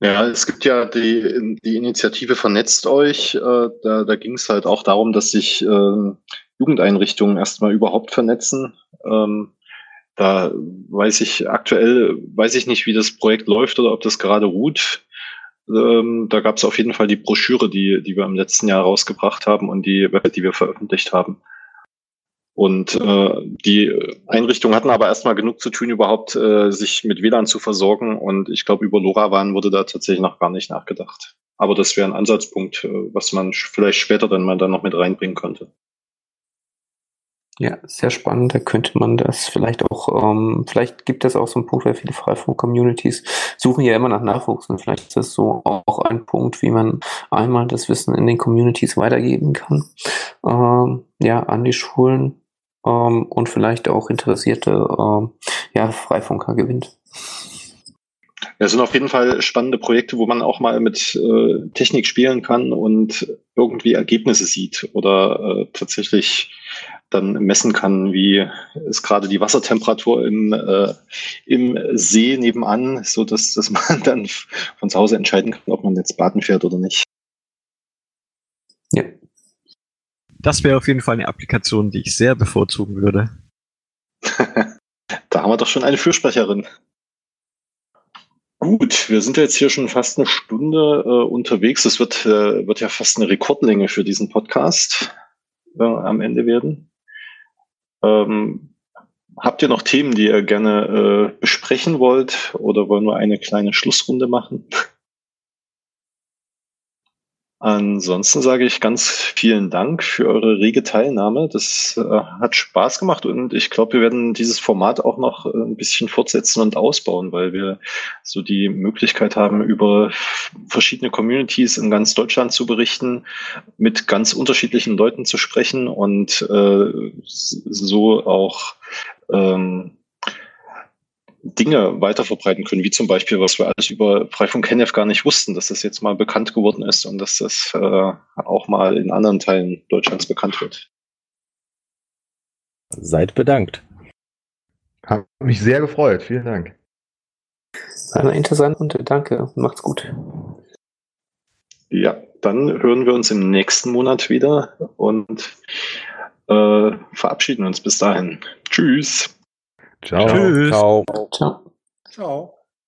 Ja, es gibt ja die, die Initiative Vernetzt euch. Äh, da da ging es halt auch darum, dass sich äh, Jugendeinrichtungen erstmal überhaupt vernetzen. Ähm, da weiß ich aktuell, weiß ich nicht, wie das Projekt läuft oder ob das gerade ruht. Ähm, da gab es auf jeden Fall die Broschüre, die, die wir im letzten Jahr rausgebracht haben und die, die wir veröffentlicht haben. Und äh, die Einrichtungen hatten aber erstmal genug zu tun, überhaupt äh, sich mit WLAN zu versorgen. Und ich glaube, über LoRaWAN wurde da tatsächlich noch gar nicht nachgedacht. Aber das wäre ein Ansatzpunkt, äh, was man vielleicht später dann mal dann noch mit reinbringen könnte. Ja, sehr spannend. Da könnte man das vielleicht auch, ähm, vielleicht gibt es auch so einen Punkt, weil viele Freifunk-Communities suchen ja immer nach Nachwuchs und vielleicht ist das so auch ein Punkt, wie man einmal das Wissen in den Communities weitergeben kann. Ähm, ja, an die Schulen ähm, und vielleicht auch interessierte ähm, ja, Freifunker gewinnt. Ja, es sind auf jeden Fall spannende Projekte, wo man auch mal mit äh, Technik spielen kann und irgendwie Ergebnisse sieht oder äh, tatsächlich dann messen kann, wie ist gerade die Wassertemperatur im, äh, im See nebenan, so dass, dass <laughs> man dann von zu Hause entscheiden kann, ob man jetzt baden fährt oder nicht. Ja. Das wäre auf jeden Fall eine Applikation, die ich sehr bevorzugen würde. <laughs> da haben wir doch schon eine Fürsprecherin. Gut, wir sind jetzt hier schon fast eine Stunde äh, unterwegs. Das wird, äh, wird ja fast eine Rekordlänge für diesen Podcast äh, am Ende werden. Ähm, habt ihr noch Themen, die ihr gerne äh, besprechen wollt oder wollen wir eine kleine Schlussrunde machen? Ansonsten sage ich ganz vielen Dank für eure rege Teilnahme. Das äh, hat Spaß gemacht und ich glaube, wir werden dieses Format auch noch äh, ein bisschen fortsetzen und ausbauen, weil wir so die Möglichkeit haben, über verschiedene Communities in ganz Deutschland zu berichten, mit ganz unterschiedlichen Leuten zu sprechen und äh, so auch ähm, Dinge weiterverbreiten können, wie zum Beispiel, was wir alles über Freifunk Kenneth gar nicht wussten, dass das jetzt mal bekannt geworden ist und dass das äh, auch mal in anderen Teilen Deutschlands bekannt wird. Seid bedankt. Hat mich sehr gefreut. Vielen Dank. War interessant und danke. Macht's gut. Ja, dann hören wir uns im nächsten Monat wieder und äh, verabschieden uns bis dahin. Tschüss. Ciao. Tschüss. Ciao. Ciao. Ciao.